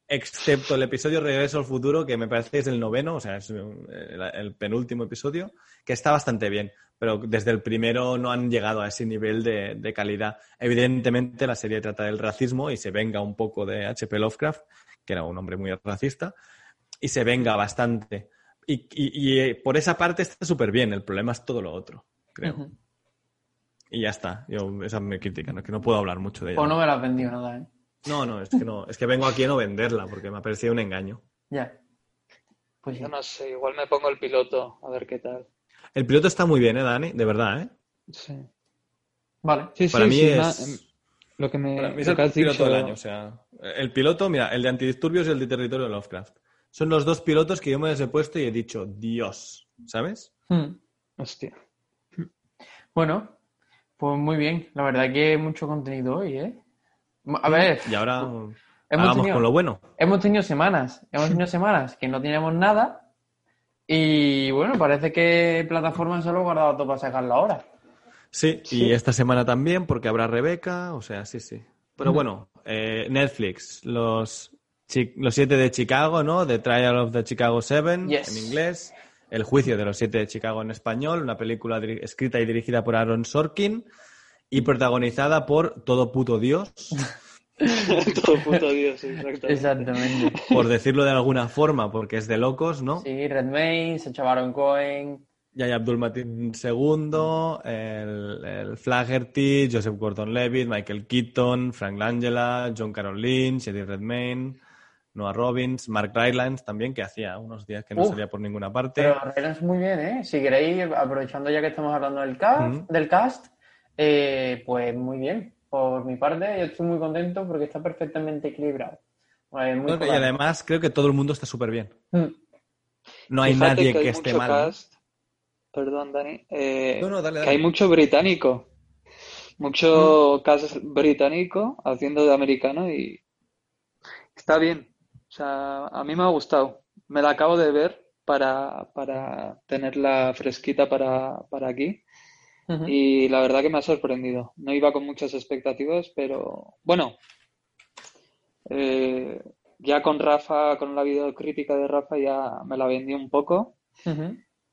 excepto el episodio Regreso al Futuro, que me parece que es el noveno, o sea, es un- el, el penúltimo episodio, que está bastante bien. Pero desde el primero no han llegado a ese nivel de, de calidad. Evidentemente la serie trata del racismo y se venga un poco de H.P. Lovecraft, que era un hombre muy racista, y se venga bastante. Y, y- y, eh, por esa parte está súper bien. El problema es todo lo otro, creo. Y ya está. Yo, esa es mi crítica, ¿no? que no puedo hablar mucho de ella. Pues no me lo has vendido nada, ¿eh? No, no, es que no. Es que vengo aquí a no venderla porque me ha parecido un engaño. Ya. Pues sí. Yo no sé, igual me pongo el piloto, a ver qué tal. El piloto está muy bien, ¿eh, Dani? De verdad, ¿eh? Sí. Vale. Sí, Para sí, mí sí, es- em, lo que me, Para mí es lo el piloto dicho- del año. O sea, el piloto, mira, el de Antidisturbios y el de Territorio de Lovecraft. Son los dos pilotos que yo me he puesto y he dicho, Dios, ¿sabes? Hmm. Hostia. Bueno, pues muy bien. La verdad que mucho contenido hoy, ¿eh? A ver, Y ahora hemos tenido, con lo bueno. hemos tenido semanas, hemos tenido <laughs> semanas que no teníamos nada y bueno, parece que plataforma se lo ha guardado todo para sacarlo ahora. Sí, Sí. y esta semana también, porque habrá Rebeca, o sea, sí, sí. Pero Mm. bueno, eh, Netflix, los, los siete de Chicago, ¿no? The Trial of the Chicago Seven Yes. en inglés, El juicio de los siete de Chicago en español, una película escrita y dirigida por Aaron Sorkin y protagonizada por todo puto Dios, <laughs> Todo puto Dios, exactamente. Exactamente. por decirlo de alguna forma, porque es de locos, ¿no? Sí, Redmayne, Sacha Baron Cohen. Yaya Abdul Mateen II, el, el Flaherty, Joseph Gordon-Levitt, Michael Keaton, Frank Langella, John Carroll Lynch, Eddie Redmayne, Noah Robbins, Mark Rylance también, que hacía unos días que no Uf. salía por ninguna parte. Pero Rylance muy bien, ¿eh? Si queréis, aprovechando ya que estamos hablando del cast, del cast eh, pues muy bien. Por mi parte, yo estoy muy contento porque está perfectamente equilibrado. Muy No, y además creo que todo el mundo está súper bien. Mm. No hay Fíjate nadie que que, hay esté mucho mal. ¿no? cast. Perdón, Dani. eh, No, no, dale, que hay mucho británico. Mucho cast británico haciendo de americano y está bien. O sea, a mí me ha gustado. Me la acabo de ver para, para tenerla fresquita para, para aquí. Y la verdad que me ha sorprendido. No iba con muchas expectativas, pero bueno, eh, ya con Rafa, con la videocrítica de Rafa, ya me la vendí un poco,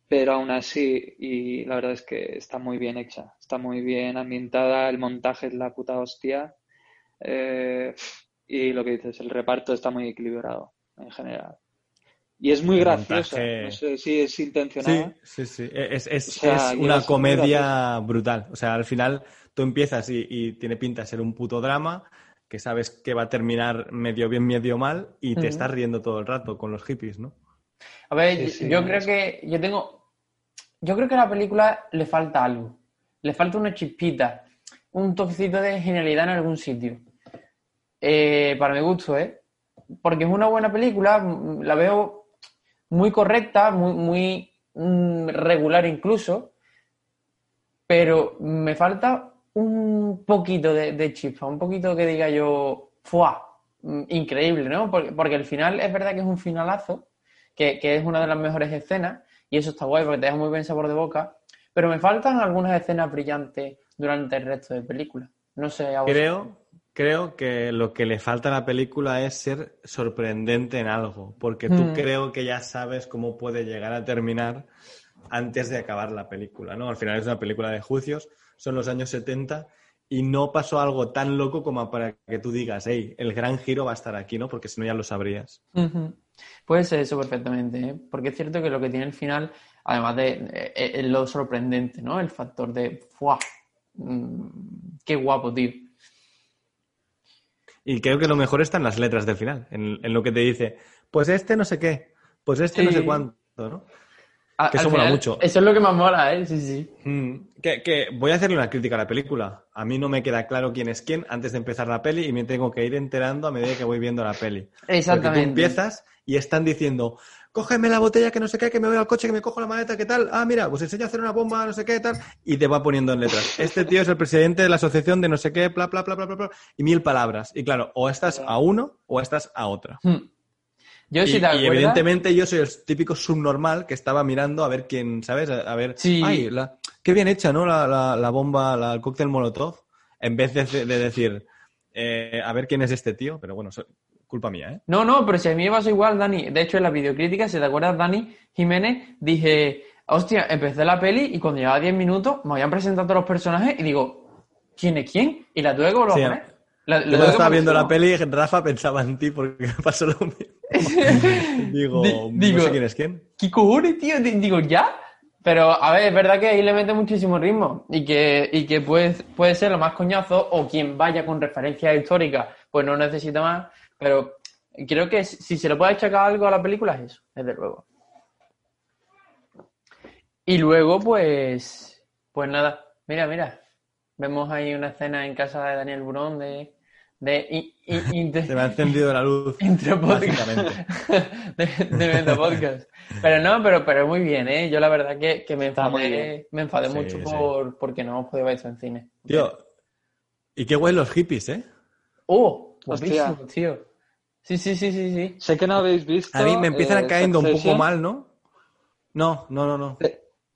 pero aún así, y la verdad es que está muy bien hecha, está muy bien ambientada, el montaje es la puta hostia. Eh, y lo que dices, el reparto está muy equilibrado en general. Y es muy El graciosa. montaje- No sé si es Sí, intencionada. sí, sí. Es, es- O sea, es una comedia brutal. O sea, al final tú empiezas y, y tiene pinta de ser un puto drama que sabes que va a terminar medio bien, medio mal y te estás riendo todo el rato con los hippies, ¿no? A ver, Sí, yo- sí, yo es- creo que yo tengo. Yo creo que a la película le falta algo. Le falta una chispita, un toquecito de genialidad en algún sitio. Eh, para mi gusto, ¿eh? Porque es una buena película, la veo muy correcta, muy, muy mm, regular incluso, pero me falta un poquito de, de chispa, un poquito que diga yo, ¡fua! Mm, Increíble, ¿no? Porque, porque al final es verdad que es un finalazo, que, que es una de las mejores escenas, y eso está guay porque te deja muy buen sabor de boca, pero me faltan algunas escenas brillantes durante el resto de película. No sé, a. Creo, creo que lo que le falta a la película es ser sorprendente en algo, porque tú Mm. creo que ya sabes cómo puede llegar a terminar antes de acabar la película, ¿no? Al final es una película de juicios, son los años 70 y no pasó algo tan loco como para que tú digas, hey, el gran giro va a estar aquí, ¿no? Porque si no ya lo sabrías. Puede ser eso perfectamente, ¿eh? Porque es cierto que lo que tiene el final, además de eh, eh, lo sorprendente, ¿no? El factor de ¡fua! Mm, ¡Qué guapo, tío! Y creo que lo mejor está en las letras del final, en, en lo que te dice, pues este no sé qué, pues este no sé cuánto, ¿no? A- Que eso mola final, mucho. Eso es lo que más mola, ¿eh? Sí, sí. Mm, que, que voy a hacerle una crítica a la película. A mí no me queda claro quién es quién antes de empezar la peli y me tengo que ir enterando a medida que voy viendo la peli. Porque Exactamente. tú empiezas y están diciendo, cógeme la botella que no sé qué, que me voy al coche, que me cojo la maleta, ¿qué tal? Ah, mira, pues enseño a hacer una bomba, no sé qué, tal. Y te va poniendo en letras. <laughs> Este tío es el presidente de la asociación de no sé qué, bla, bla, bla, bla, bla, bla, y mil palabras. Y claro, o estás a uno o estás a otra. Hmm. Yo, Y, si y acuerdas... evidentemente yo soy el típico subnormal que estaba mirando a ver quién, ¿sabes? A, ver, Sí. ay, la- qué bien hecha, ¿no? La, la- la bomba, la, el cóctel Molotov, en vez de, de decir, eh, a ver quién es este tío, pero bueno, eso- culpa mía, ¿eh? No, no, pero si a mí me pasó igual, Dani. De hecho, en la videocrítica, si te acuerdas, Dani Jiménez, dije, hostia, empecé la peli y cuando llevaba 10 minutos me habían presentado los personajes y digo, ¿quién es quién? Y la tuve que volver Sí, a poner. La- la Yo estaba viendo la peli, Rafa pensaba en ti porque me pasó lo mismo. <laughs> Digo, Di- digo- no sé quién es quién. ¿Qué cojones, tío? Di- Digo, ¿ya? Pero, a ver, es verdad que ahí le mete muchísimo ritmo y que, y que puede, puede ser lo más coñazo o quien vaya con referencias históricas, pues no necesita más. Pero creo que si se le puede achacar algo a la película es eso, desde luego. Y luego, pues, pues nada, mira, mira, vemos ahí una escena en casa de Daniel Burón de, de, i- i- <laughs> inter- Se me ha encendido la luz. <laughs> Intro podcast. Básicamente. <laughs> de, de Meta Podcast. Pero no, pero, pero muy bien, ¿eh? Yo la verdad que, que me enfadé, me enfadé Sí, mucho sí. por porque no hemos podido ver esto en cine. Tío, y qué guay los hippies, ¿eh? ¡Oh! Guapísimo, tío. Sí, sí, sí, sí, sí. Sé que no habéis visto. A mí me empiezan eh, cayendo un poco mal, ¿no? No, no, no, no.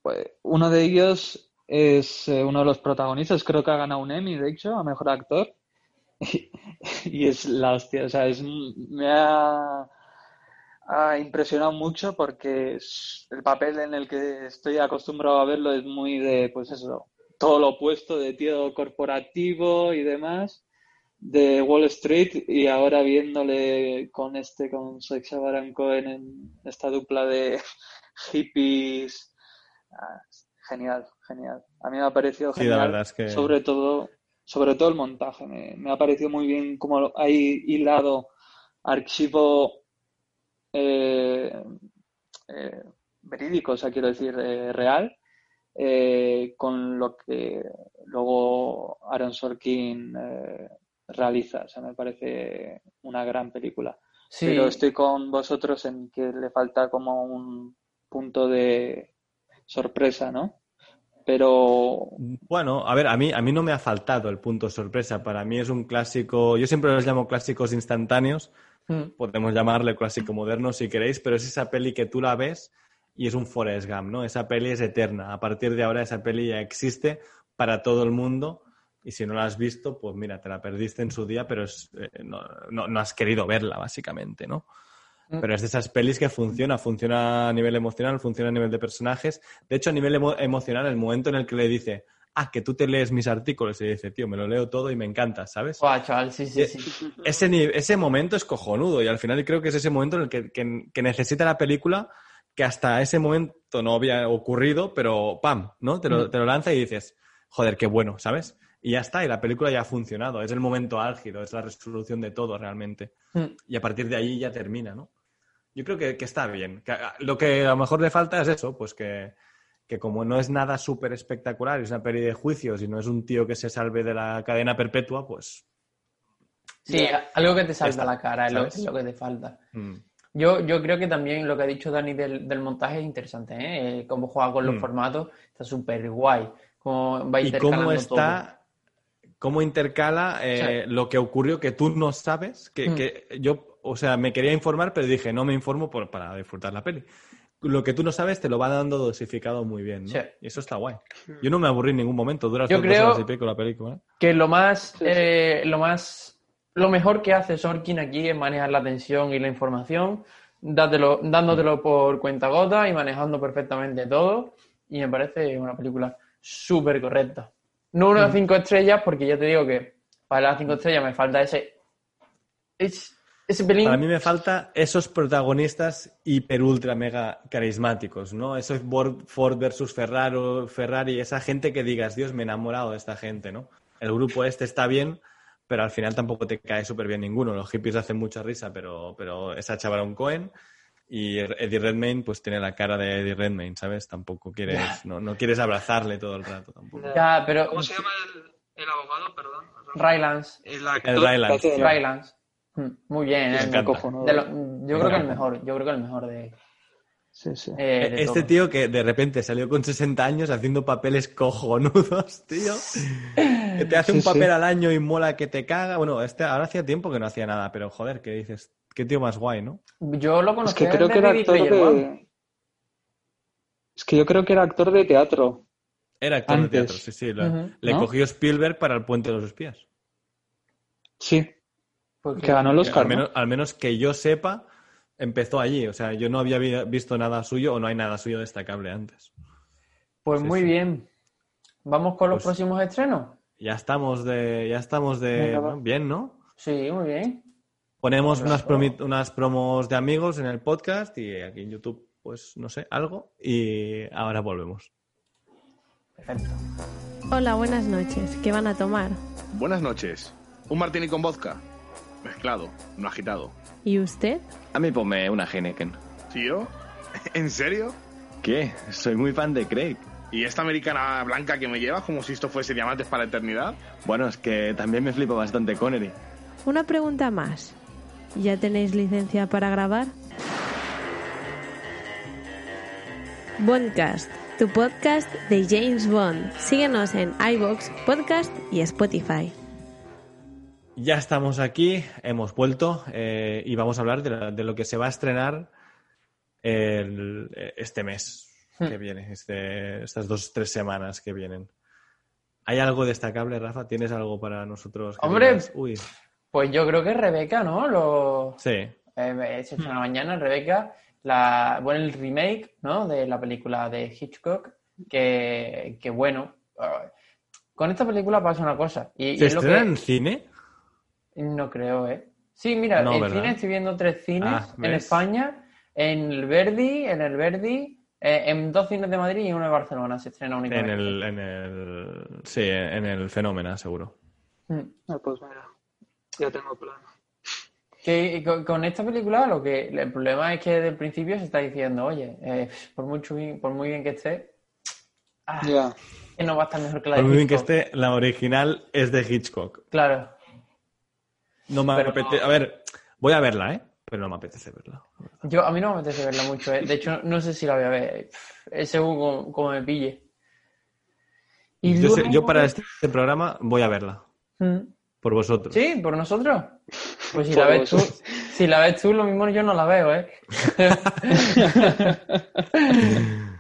Pues, uno de ellos es eh, uno de los protagonistas, creo que ha ganado un Emmy, de hecho, a mejor actor. Y, <laughs> y es la hostia, o sea, es, me ha, ha impresionado mucho porque es- el papel en el que estoy acostumbrado a verlo es muy de, pues eso, todo lo opuesto de tío corporativo y demás, de Wall Street, y ahora viéndole con este, con Sacha Baron Cohen en esta dupla de <laughs> hippies. Ah, genial, genial. A mí me ha parecido Sí, la genial. verdad es que- Sobre todo, sobre todo el montaje. Me, me ha parecido muy bien como hay hilado archivo eh, eh, verídico, o sea, quiero decir, eh, real, eh, con lo que luego Aaron Sorkin realiza. O sea, me parece una gran película. Sí. Pero estoy con vosotros en que le falta como un punto de sorpresa, ¿no? Pero Bueno, a ver, a mí, a mí no me ha faltado el punto sorpresa. Para mí es un clásico, yo siempre los llamo clásicos instantáneos, Mm. podemos llamarle clásico moderno si queréis, pero es esa peli que tú la ves y es un Forrest Gump, ¿no? Esa peli es eterna. A partir de ahora esa peli ya existe para todo el mundo y si no la has visto, pues mira, te la perdiste en su día, pero es, eh, no, no- no has querido verla, básicamente, ¿no? Mm. Pero es de esas pelis que funciona, funciona a nivel emocional, funciona a nivel de personajes. De hecho, a nivel emo- emocional, el momento en el que le dice, ah, que tú te lees mis artículos y dice, tío, me lo leo todo y me encanta, ¿sabes? Guau, chaval, sí, sí, Eh, sí. Ese, ese momento es cojonudo y al final creo que es ese momento en el que, que- que necesita la película que hasta ese momento no había ocurrido, pero ¡pam! ¿no? Te lo, te lo lanza y dices, joder, qué bueno, ¿sabes? Y ya está, y la película ya ha funcionado, es el momento álgido, es la resolución de todo realmente. Mm. Y a partir de ahí ya termina, ¿no? Yo creo que, que está bien. Que lo que a lo mejor le falta es eso, pues que, que como no es nada súper espectacular, es una peli de juicios y no es un tío que se salve de la cadena perpetua, pues... Sí, algo que te salta Está, a la cara es lo, ¿sabes? es lo que te falta. mm. Yo, yo creo que también lo que ha dicho Dani del, del montaje es interesante, ¿eh? Eh, Cómo juega con los Mm. formatos, está súper guay. Cómo va y cómo está, cómo intercala eh, lo que ocurrió que tú no sabes, que, Mm. que yo, o sea, me quería informar, pero dije, no me informo por, para disfrutar la peli. Lo que tú no sabes te lo va dando dosificado muy bien, ¿no? Sí. Y eso está guay. Yo no me aburrí en ningún momento, dura Yo creo- horas y pico la película. ¿eh? que lo más, eh, lo más, lo mejor que hace Sorkin aquí es manejar la tensión y la información, dátelo- dándotelo por cuenta gota y manejando perfectamente todo. Y me parece una película súper correcta. No una Mm. cinco estrellas, porque ya te digo que para las cinco estrellas me falta ese, es- ese pelín. Para mí me falta esos protagonistas hiper ultra mega carismáticos, ¿no? Eso es Ford versus Ferrari, Ferrari, esa gente que digas, Dios, me he enamorado de esta gente, ¿no? El grupo este está bien, pero al final tampoco te cae súper bien ninguno. Los hippies hacen mucha risa, pero, pero esa chavala un Cohen y Eddie Redmayne pues tiene la cara de Eddie Redmayne, ¿sabes? Tampoco quieres, no, no quieres abrazarle todo el rato tampoco. Ya, pero ¿Cómo se llama el, el abogado? Perdón. Rylance. El El Rylance. Rylance. Mm, Muy bien, Me eh, encanta. de lo- yo creo que el mejor, yo creo que el mejor de, Sí, sí. eh, de Este tío que de repente salió con 60 años haciendo papeles cojonudos, <laughs> tío. Que te hace Sí, un papel sí. al año y mola que te caga. Bueno, este ahora hacía tiempo que no hacía nada, pero joder, ¿qué dices? Qué tío más guay, ¿no? Yo lo Es conocí que creo que era actor Player One. de... Es que yo creo que era actor de teatro. Era actor Antes. de teatro, sí, sí. lo-. Le ¿No? cogió Spielberg para el Puente de los Espías. Sí, Porque- que ganó el Oscar, al, ¿no? menos, al menos que yo sepa, empezó allí. O sea, yo no había vi- visto nada suyo o no hay nada suyo destacable antes. Pues Sí, muy sí. bien. Vamos con los Pues- próximos estrenos. Ya estamos de, ya estamos de Venga, va. bueno, bien, ¿no? Sí, muy bien. Ponemos unas, promi- unas promos de amigos en el podcast y aquí en YouTube, pues no sé, algo. Y ahora volvemos. Perfecto. Hola, buenas noches. ¿Qué van a tomar? Buenas noches. Un martini con vodka. Mezclado, no agitado. ¿Y usted? A mí ponme una Heineken. ¿Tío? ¿En serio? ¿Qué? Soy muy fan de Craig. ¿Y esta americana blanca que me llevas como si esto fuese diamantes para la eternidad? Bueno, es que también me flipa bastante Connery. Una pregunta más. ¿Ya tenéis licencia para grabar? Bondcast, tu podcast de James Bond. Síguenos en iBox, Podcast y Spotify. Ya estamos aquí, hemos vuelto eh, y vamos a hablar de, la- de lo que se va a estrenar el- este mes Hmm. que viene, este, estas dos, tres semanas que vienen. ¿Hay algo destacable, Rafa? ¿Tienes algo para nosotros? que Hombre. digas, Uy, Pues yo creo que Rebeca, ¿no? Lo... sí. Eh, se estrena mañana Rebeca, la, bueno, el remake, ¿no? De la película de Hitchcock, que, que bueno, eh, con esta película pasa una cosa. Y, y ¿Se es lo estrena que- en cine? No creo, ¿eh? Sí, mira, No, en ¿verdad? cine estoy viendo tres cines Ah, en. España, en el Verdi, en el Verdi, eh, en dos cines de Madrid y uno de Barcelona se estrena En únicamente. el, en el, sí, en el Fenómena, seguro. Mm. Ah, pues mira, ya tengo plan. Que con, con esta película lo que el problema es que desde el principio se está diciendo, oye, eh, por mucho bien- por muy bien que esté, ah, Ya. que no va a estar mejor que la de Por muy bien que esté, la original es de Hitchcock. Claro. No me Pero apetece. no- A ver, voy a verla, ¿eh? Pero no me apetece verla. Yo, a mí no me apetece verla mucho, ¿eh? De hecho, no sé si la voy a ver. Ese como, como me pille. Y Yo, sé- luego- yo para este, este programa voy a verla. Mm. Por vosotros. ¿Sí? ¿Por nosotros? Pues si la ves tú, si la ves tú, lo mismo yo no la veo, ¿eh? <laughs>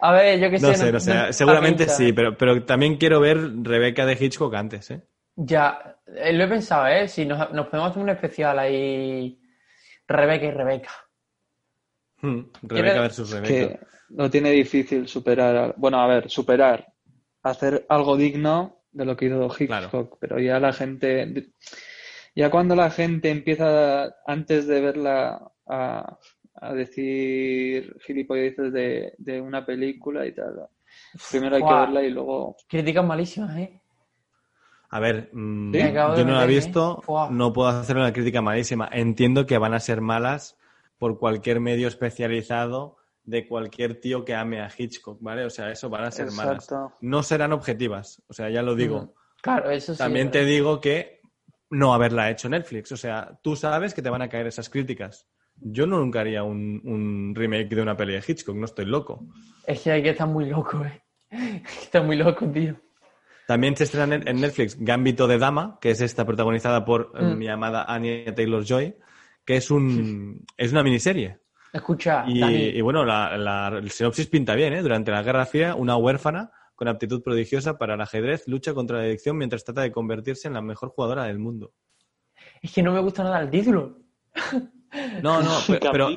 a ver, yo qué sé. No sé, no sé. no- Seguramente pinta. sí, pero, pero también quiero ver Rebeca de Hitchcock antes, ¿eh? Ya, eh, lo he pensado, ¿eh? Si nos, nos podemos hacer un especial ahí, Rebeca y Rebeca. Hmm, Rebeca versus Rebeca. Que lo tiene difícil superar. Bueno, a ver, superar hacer algo digno de lo que hizo Hitchcock, pero ya la gente, ya cuando la gente empieza antes de verla a, a decir gilipolleces de, de una película y tal, primero hay que verla y luego... Críticas malísimas, ¿eh? A ver, mm, yo no la he ¿eh? visto, no puedo hacer una crítica malísima. Entiendo que van a ser malas por cualquier medio especializado de cualquier tío que ame a Hitchcock, ¿vale? O sea, eso van a ser malas. No serán objetivas, o sea, ya lo digo. Mm. Claro, eso sí. También te digo que no haberla hecho Netflix. O sea, tú sabes que te van a caer esas críticas. Yo no nunca haría un, un remake de una peli de Hitchcock, no estoy loco. Es que hay que estar muy loco, ¿eh? <laughs> Está muy loco, tío. También se estrena en Netflix Gambito de Dama, que es esta protagonizada por eh, Mm. mi amada Anya Taylor-Joy, que es, un, es una miniserie. Escucha, Y, bueno, la, la- el sinopsis pinta bien, ¿eh? Durante la Guerra Fría, una huérfana con aptitud prodigiosa para el ajedrez lucha contra la adicción mientras trata de convertirse en la mejor jugadora del mundo. es que no me gusta nada el título. No, no, pe- <laughs> pero,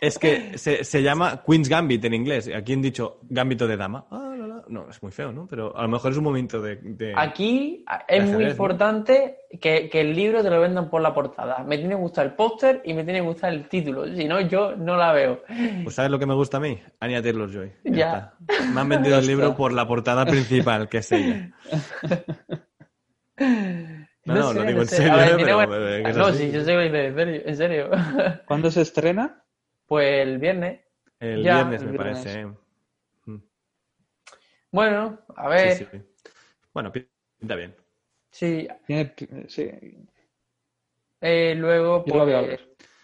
es que se, se llama Queen's Gambit en inglés. Aquí han dicho Gambito de Dama. Ah, la, la. No, es muy feo, ¿no? Pero a lo mejor es un momento de... de- Aquí es muy ajedrez, ¿no? importante que, que el libro te lo vendan por la portada. Me tiene que gustar el póster y me tiene que gustar el título. Si no, yo no la veo. Pues ¿sabes lo que me gusta a mí? Anya Taylor-Joy. Ya. está. Me han vendido el libro por la portada principal, que es ella. <laughs> No, no, sé, lo digo en sé. serio, A ver, ¿eh? tiene pero, eh, No, sí, yo sé que lo dice en serio. En serio. ¿Cuándo se estrena? Pues el viernes. El Ya, viernes, el me viernes. parece. ¿eh? Bueno, a ver. Sí, sí. Bueno, pinta bien. Sí, sí. Eh, luego, pues, ver.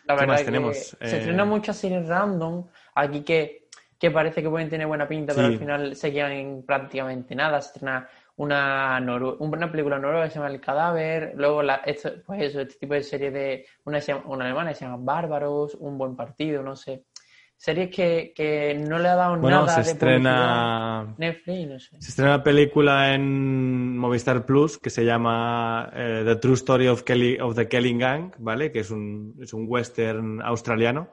la ¿Qué verdad más que tenemos? se Eh, estrenan muchas series random aquí que, que parece que pueden tener buena pinta, pero al final se quedan en prácticamente nada. Se estrena una, una película noruega que se llama El Cadáver, luego la, esto, pues eso, este tipo de serie de una, una alemana que se llama Bárbaros, Un Buen Partido, no sé. Series que, que no le ha dado Bueno, nada se de estrena... Netflix, no sé. Se estrena una película en Movistar Plus que se llama eh, The True Story of, Kelly, of the Kelly Gang, ¿vale? Que es un, es un western australiano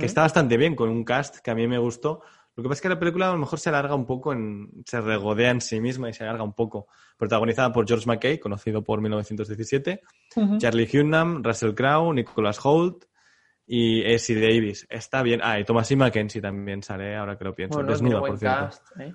que está bastante bien, con un cast que a mí me gustó. Lo que pasa es que la película a lo mejor se alarga un poco, en, se regodea en sí misma y se alarga un poco. Protagonizada por George McKay, conocido por 1917, Ujú. Charlie Hunnam, Russell Crowe, Nicholas Holt y Essie Davis. Está bien. Ah, y Thomasin Mackenzie también sale, ahora que lo pienso. Bueno, Desnuda, por cierto. cast, ¿eh?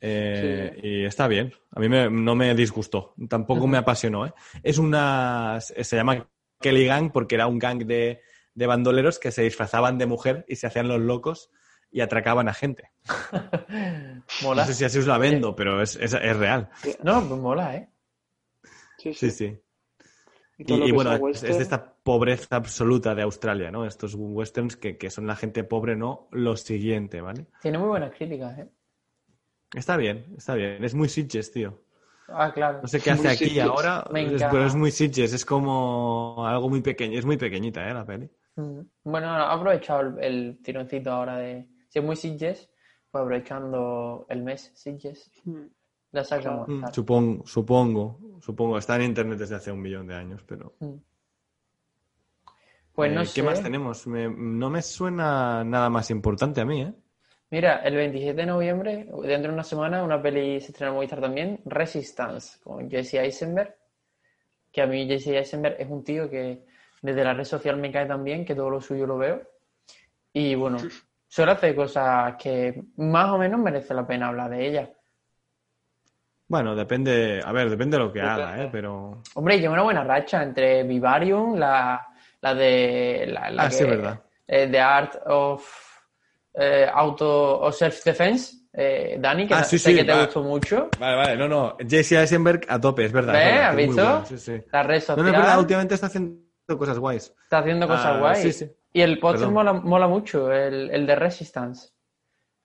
Eh, Y está bien. A mí me- no me disgustó. Tampoco me apasionó. ¿eh? Es una. Se llama Kelly Gang porque era un gang de, de bandoleros que se disfrazaban de mujer y se hacían los locos y atracaban a gente. <laughs> Mola. No sé si así os la vendo, pero es, es, es real. No, pues mola, ¿eh? Sí, Sí, sí. Y Y, todo lo y que bueno, sea es, es western. de esta pobreza absoluta de Australia, ¿no? Estos westerns que, que son la gente pobre, no lo siguiente, ¿vale? Tiene muy buenas críticas, ¿eh? Está bien, está bien. Es muy Sitges, tío. Ah, claro. No sé qué hace Muy aquí Sitges. ahora, es- pero es muy Sitges, es como algo muy pequeño, es muy pequeñita, ¿eh? La peli. Mm. Bueno, he aprovechado el, el tironcito ahora de... Si es muy Sitges, pues aprovechando el mes Sitges, Mm. la sacamos. Mm, claro. Supongo, supongo, supongo. Está en internet desde hace un millón de años, pero... Mm. Pues Eh, no ¿Qué sé. más tenemos? Me- no me suena nada más importante a mí, ¿eh? Mira, el 27 de noviembre, dentro de una semana, una peli se estrena en Movistar también, Resistance, con Jesse Eisenberg, que a mí Jesse Eisenberg es un tío que desde la red social me cae tan bien que todo lo suyo lo veo. Y bueno, suele hacer cosas que más o menos merece la pena hablar de ella. Bueno, depende, a ver, depende de lo que haga, ¿eh? Pero... Hombre, lleva una buena racha entre Vivarium, la, la de... La, la Ah, sí, que- verdad. eh, The Art of eh, Auto o Self-Defense, eh, Dani, que Ah, sí, sé sí, que te gustó mucho. Vale, vale, no, no. Jesse Eisenberg a tope, es verdad. Verdad, ¿Has visto? bueno, sí, sí. La red No, social no, es verdad, últimamente está haciendo cosas guays. está haciendo cosas Ah, guays. sí, sí. Y el póster mola, mola mucho, el, el de Resistance.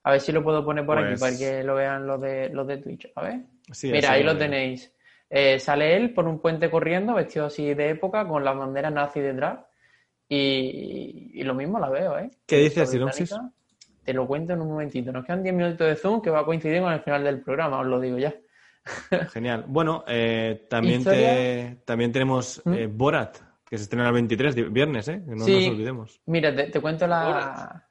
A ver si lo puedo poner por aquí Pues- para que lo vean los de, los de Twitch. A ver. Sí, Mira, ahí lo tenéis. Eh, sale él por un puente corriendo, vestido así de época, con la bandera nazi detrás. Y, y lo mismo la veo, ¿eh? ¿Qué dice la sinopsis? Te lo cuento en un momentito. Nos quedan 10 minutos de Zoom que va a coincidir con el final del programa, os lo digo ya. Genial. Bueno, eh, también, te- también tenemos ¿Mm? eh, Borat, que se estrena el 23, di- viernes, ¿eh? Que no Sí. nos olvidemos. Mira, te, te cuento la.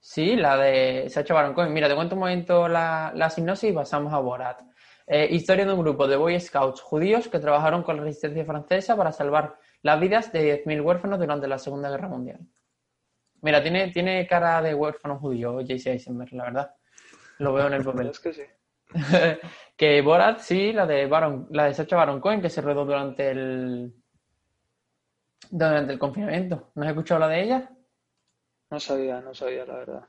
Sí, la de Sacha Baron Cohen. Mira, te cuento un momento la, la sinopsis y pasamos a Borat. Eh, historia de un grupo de Boy Scouts judíos que trabajaron con la resistencia francesa para salvar las vidas de 10.000 huérfanos durante la Segunda Guerra Mundial. Mira, tiene, tiene cara de huérfano judío J.C. Eisenberg, la verdad. Lo veo en el <laughs> papel. Es que sí. <laughs> que Borat, sí, la de Baron, la de Sacha Baron Cohen, que se rodó durante el durante el confinamiento. ¿No has escuchado la de ella? No sabía, no sabía, la verdad.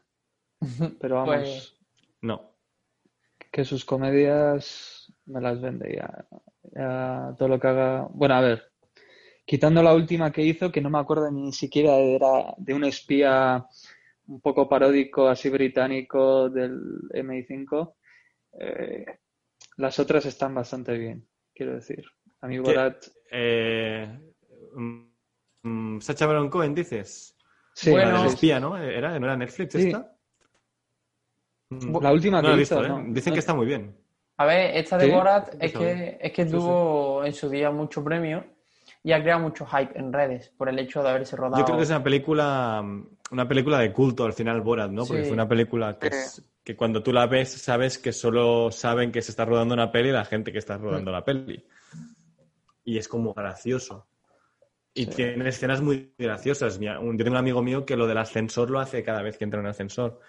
<laughs> Pero vamos, Pues- No. que sus comedias me las vende ya. Ya todo lo que haga. Bueno, a ver, quitando la última que hizo, que no me acuerdo ni siquiera era de un espía un poco paródico, así británico del MI5, eh, las otras están bastante bien, quiero decir. A mí. Borat, Eh, mm, mm, Sacha Baron Cohen, dices. Sí, Bueno, espía, ¿no? ¿Era, ¿No era Netflix Sí. esta? Mm, la última no que he visto, ¿eh? ¿no? Dicen que está muy bien. A ver, esta de ¿Sí? Borat es que, es que Sí, tuvo en su día mucho premio y ha creado mucho hype en redes por el hecho de haberse rodado. Yo creo que es una película, una película de culto al final, Borat, ¿no? Porque Sí. fue una película que, es- que cuando tú la ves sabes que solo saben que se está rodando una peli la gente que está rodando la peli. Y es como gracioso. Y Sí. tiene escenas muy graciosas. Yo tengo un amigo mío que lo del ascensor lo hace cada vez que entra en un ascensor.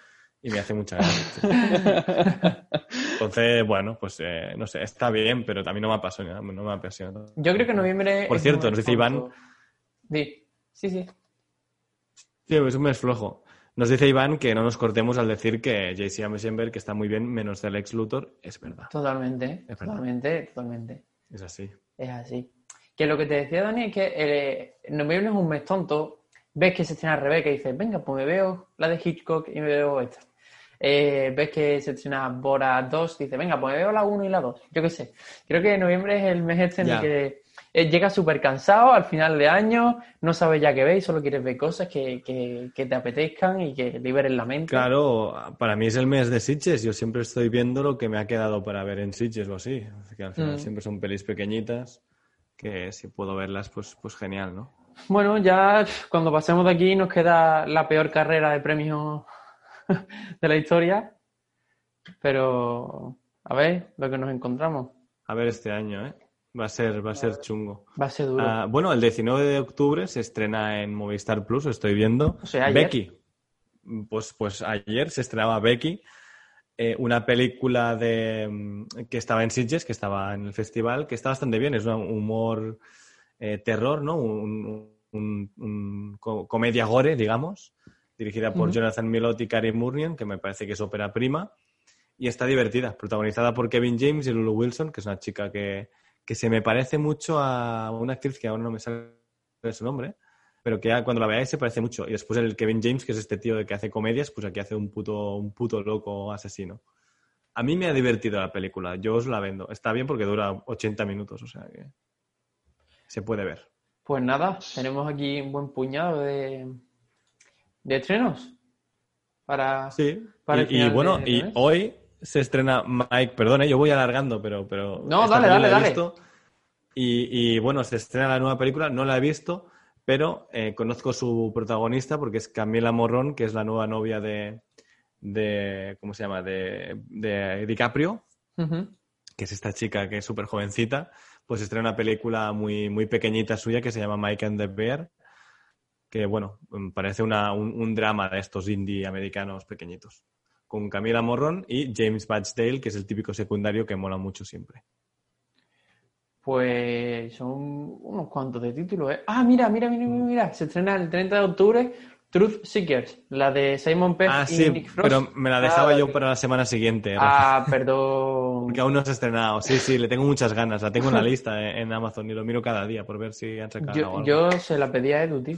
Y me hace mucha gracia. <laughs> Entonces, bueno, pues eh, no sé, está bien, pero a mí no me apasionado. No me apasiona. Yo creo que noviembre. Por es cierto, nos dice Iván-. Di. Sí, sí. Sí, es un mes flojo. Nos dice Iván que no nos cortemos al decir que JC Eisenberg que está muy bien, menos del ex Luthor. Es verdad, Totalmente, verdad. totalmente, totalmente. es así. Es así. Que lo que te decía Dani es que eh, noviembre es un mes tonto. Ves que se estrena Rebeca y dices, venga, pues me veo la de Hitchcock y me veo esta. Eh, ves que se estrena Bora 2 y dices, venga, pues me veo la 1 y la 2. Yo qué sé. Creo que noviembre es el mes este en el que eh, llegas súper cansado al final de año, no sabes ya qué ves, solo quieres ver cosas que, que, que te apetezcan y que liberen la mente. Claro, para mí es el mes de Sitges. Yo siempre estoy viendo lo que me ha quedado para ver en Sitges o así. Así que al final Mm. siempre son pelis pequeñitas que si puedo verlas, pues, pues genial, ¿no? Bueno, ya cuando pasemos de aquí nos queda la peor carrera de premios <laughs> de la historia. Pero a ver lo que nos encontramos. A ver este año, ¿eh? Va a ser, va a ser chungo. Va a ser duro. Ah, bueno, el 19 de octubre se estrena en Movistar Plus, estoy viendo. O sea, ayer. Becky. Pues, pues ayer se estrenaba Becky, eh, una película de mm, que estaba en Sitges, que estaba en el festival, que está bastante bien. Es un humor eh, terror, ¿no? Un, un- un co- comedia gore, digamos, dirigida por. Jonathan Milot y Cary Murnion, que me parece que es ópera prima. Y está divertida, protagonizada por Kevin James y Lulu Wilson, que es una chica que, que se me parece mucho a una actriz que ahora no me sale su nombre, pero que cuando la veáis se parece mucho. Y después el Kevin James, que es este tío de que hace comedias, pues aquí hace un puto, un puto loco asesino. A mí me ha divertido la película, yo os la vendo. Está bien porque dura 80 minutos, o sea que se puede ver. Pues nada, tenemos aquí un buen puñado de, de estrenos para, Sí, para y, y bueno, de- y hoy se estrena Mike, perdone, yo voy alargando, pero... pero No, dale, dale, dale. Y, y, bueno, se estrena la nueva película, no la he visto, pero eh, conozco su protagonista porque es Camila Morrón, que es la nueva novia de, de ¿cómo se llama? De, de DiCaprio, que es esta chica que es súper jovencita, pues estrena una película muy, muy pequeñita suya que se llama Mike and the Bear, que bueno, mm, parece una- un, un drama de estos indie americanos pequeñitos, con Camila Morrón y James Batchdale, que es el típico secundario que mola mucho siempre. Pues son unos cuantos de títulos, ¿eh? Ah, mira, mira, mira, mira, mira. Se estrena el 30 de octubre Truth Seekers, la de Simon Pegg Ah, y sí, Nick Frost. pero me la dejaba Ah, yo ok. para la semana siguiente. Rafa, Ah, <laughs> perdón. Porque aún no se ha estrenado. Sí, sí, le tengo muchas ganas. La tengo en la lista en en Amazon y lo miro cada día por ver si han sacado Yo, algo. yo se la pedí a Edu, tío.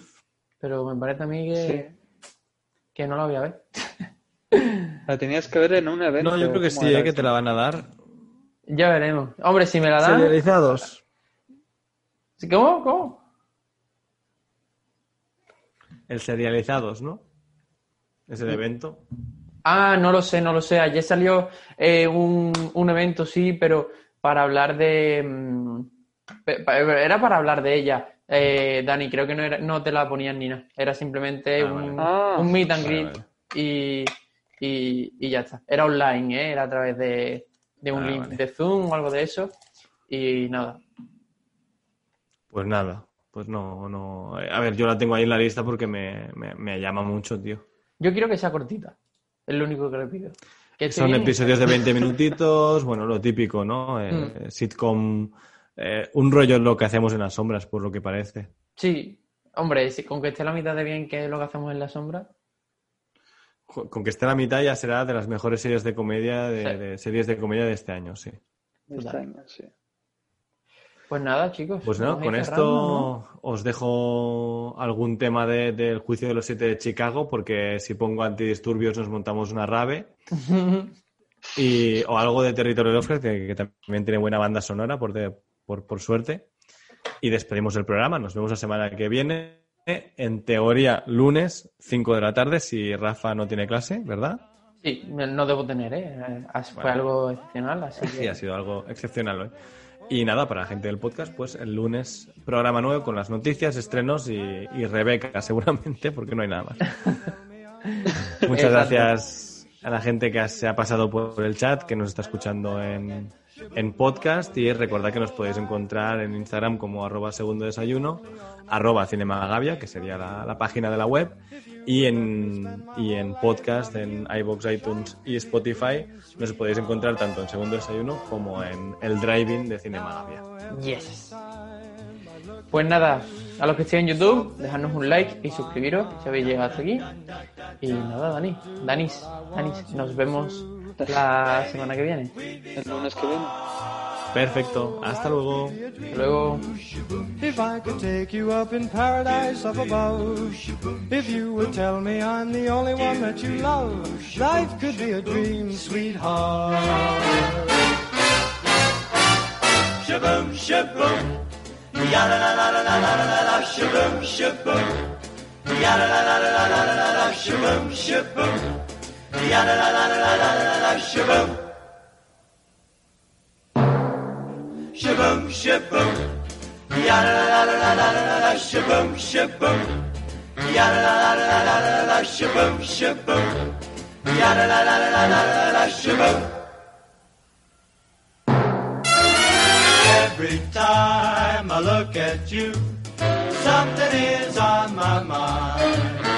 Pero me parece a mí que, que no la voy a ver. La tenías que ver en un evento. No, yo creo que ¿cómo sí, eh, que te la van a dar. Ya veremos. Hombre, si me la dan. Serializados. ¿Cómo? ¿Cómo? El serializados, ¿no? Es el evento. Ah, no lo sé, no lo sé. Ayer salió eh, un, un evento, sí, pero para hablar de. mm, Era para hablar de ella. Eh, Dani, creo que no, era, no te la ponían ni nada. Era simplemente Ah, un, vale. un meet and Vale, greet vale. y, y, y ya está. Era online, ¿eh? Era a través de, de un Ah, link vale. de Zoom o algo de eso. Y nada. Pues nada, pues no, no. A ver, yo la tengo ahí en la lista porque me, me, me llama mucho, tío. Yo quiero que sea cortita. Es lo único que le pido. Que Son episodios de 20 <laughs> minutitos, bueno, lo típico, ¿no? Eh, Mm. Sitcom, eh, un rollo es lo que hacemos en las sombras, por lo que parece. Sí, hombre, si- con que esté la mitad de bien que es lo que hacemos en la sombra. Con que esté a la mitad ya será de las mejores series de comedia, de, Sí. de series de comedia de este año, sí. Este año, sí. Pues nada, chicos. Pues no, con esto os dejo algún tema de- del juicio de los siete de Chicago, porque si pongo antidisturbios nos montamos una rave. <laughs> Y, o algo de Territorio Lovecraft, que, que también tiene buena banda sonora, por, de- por, por suerte. Y despedimos el programa. Nos vemos la semana que viene. En teoría, lunes, 5 de la tarde, si Rafa no tiene clase, ¿verdad? Sí, no debo tener, ¿eh? As- Fue Vale. algo excepcional, así <laughs> Sí, ha sido algo excepcional hoy. Y nada, para la gente del podcast, pues el lunes programa nuevo con las noticias, estrenos y, y Rebeca, <laughs> seguramente, porque no hay nada más. <laughs> Muchas gracias a la gente que se ha pasado por el chat, que nos está escuchando en, en podcast. Y recordad que nos podéis encontrar en Instagram como arroba segundo desayuno, arroba cinemagavia, que sería la, página de la web, y en, y en podcast, en iBox, iTunes y Spotify, nos podéis encontrar tanto en segundo desayuno como en el driving de Cinemagavia. Yes. Pues nada, a los que estén en YouTube, dejadnos un like y suscribiros si habéis llegado hasta aquí. Y nada, Dani, Danis, Danis, nos vemos la semana que viene. El lunes que viene. Perfecto, hasta luego. Luego. If I could take you up in paradise up above, if you would tell me I'm the only one that you love, life could be a dream, sweetheart. Shaboom. Shaboom, shaboom. Shaboom, shaboom. Shaboom, shaboom. Shaboom. Every time I look at you, something is on my mind.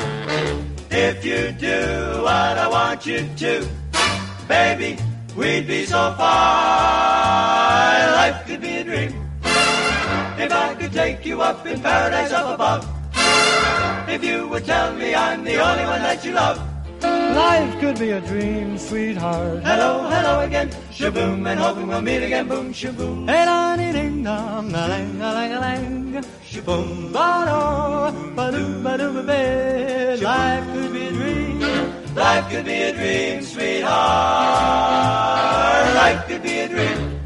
If you do what I want you to, baby, we'd be so far. Life could be a dream. If I could take you up in paradise up above, if you would tell me I'm the only one that you love. Life could be a dream, sweetheart. Hello, hello again, shaboom, and hoping we'll meet again, boom, shaboom. Hey, da dee ding dong, da lang, da lang, da lang. Shaboom, ba do, ba do, ba do, ba ba. Life could be a dream. Life could be a dream, sweetheart. Life could be a dream.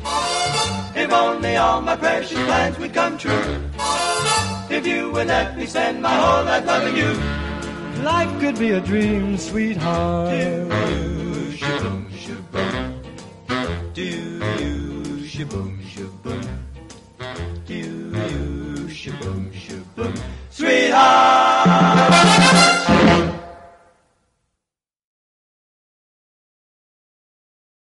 If only all my precious plans would come true. If you would let me spend my whole life loving you. Life could be a dream, sweetheart. Shaboom, shaboom. Do you shaboom, shaboom. Do you shaboom, shaboom. Sweetheart.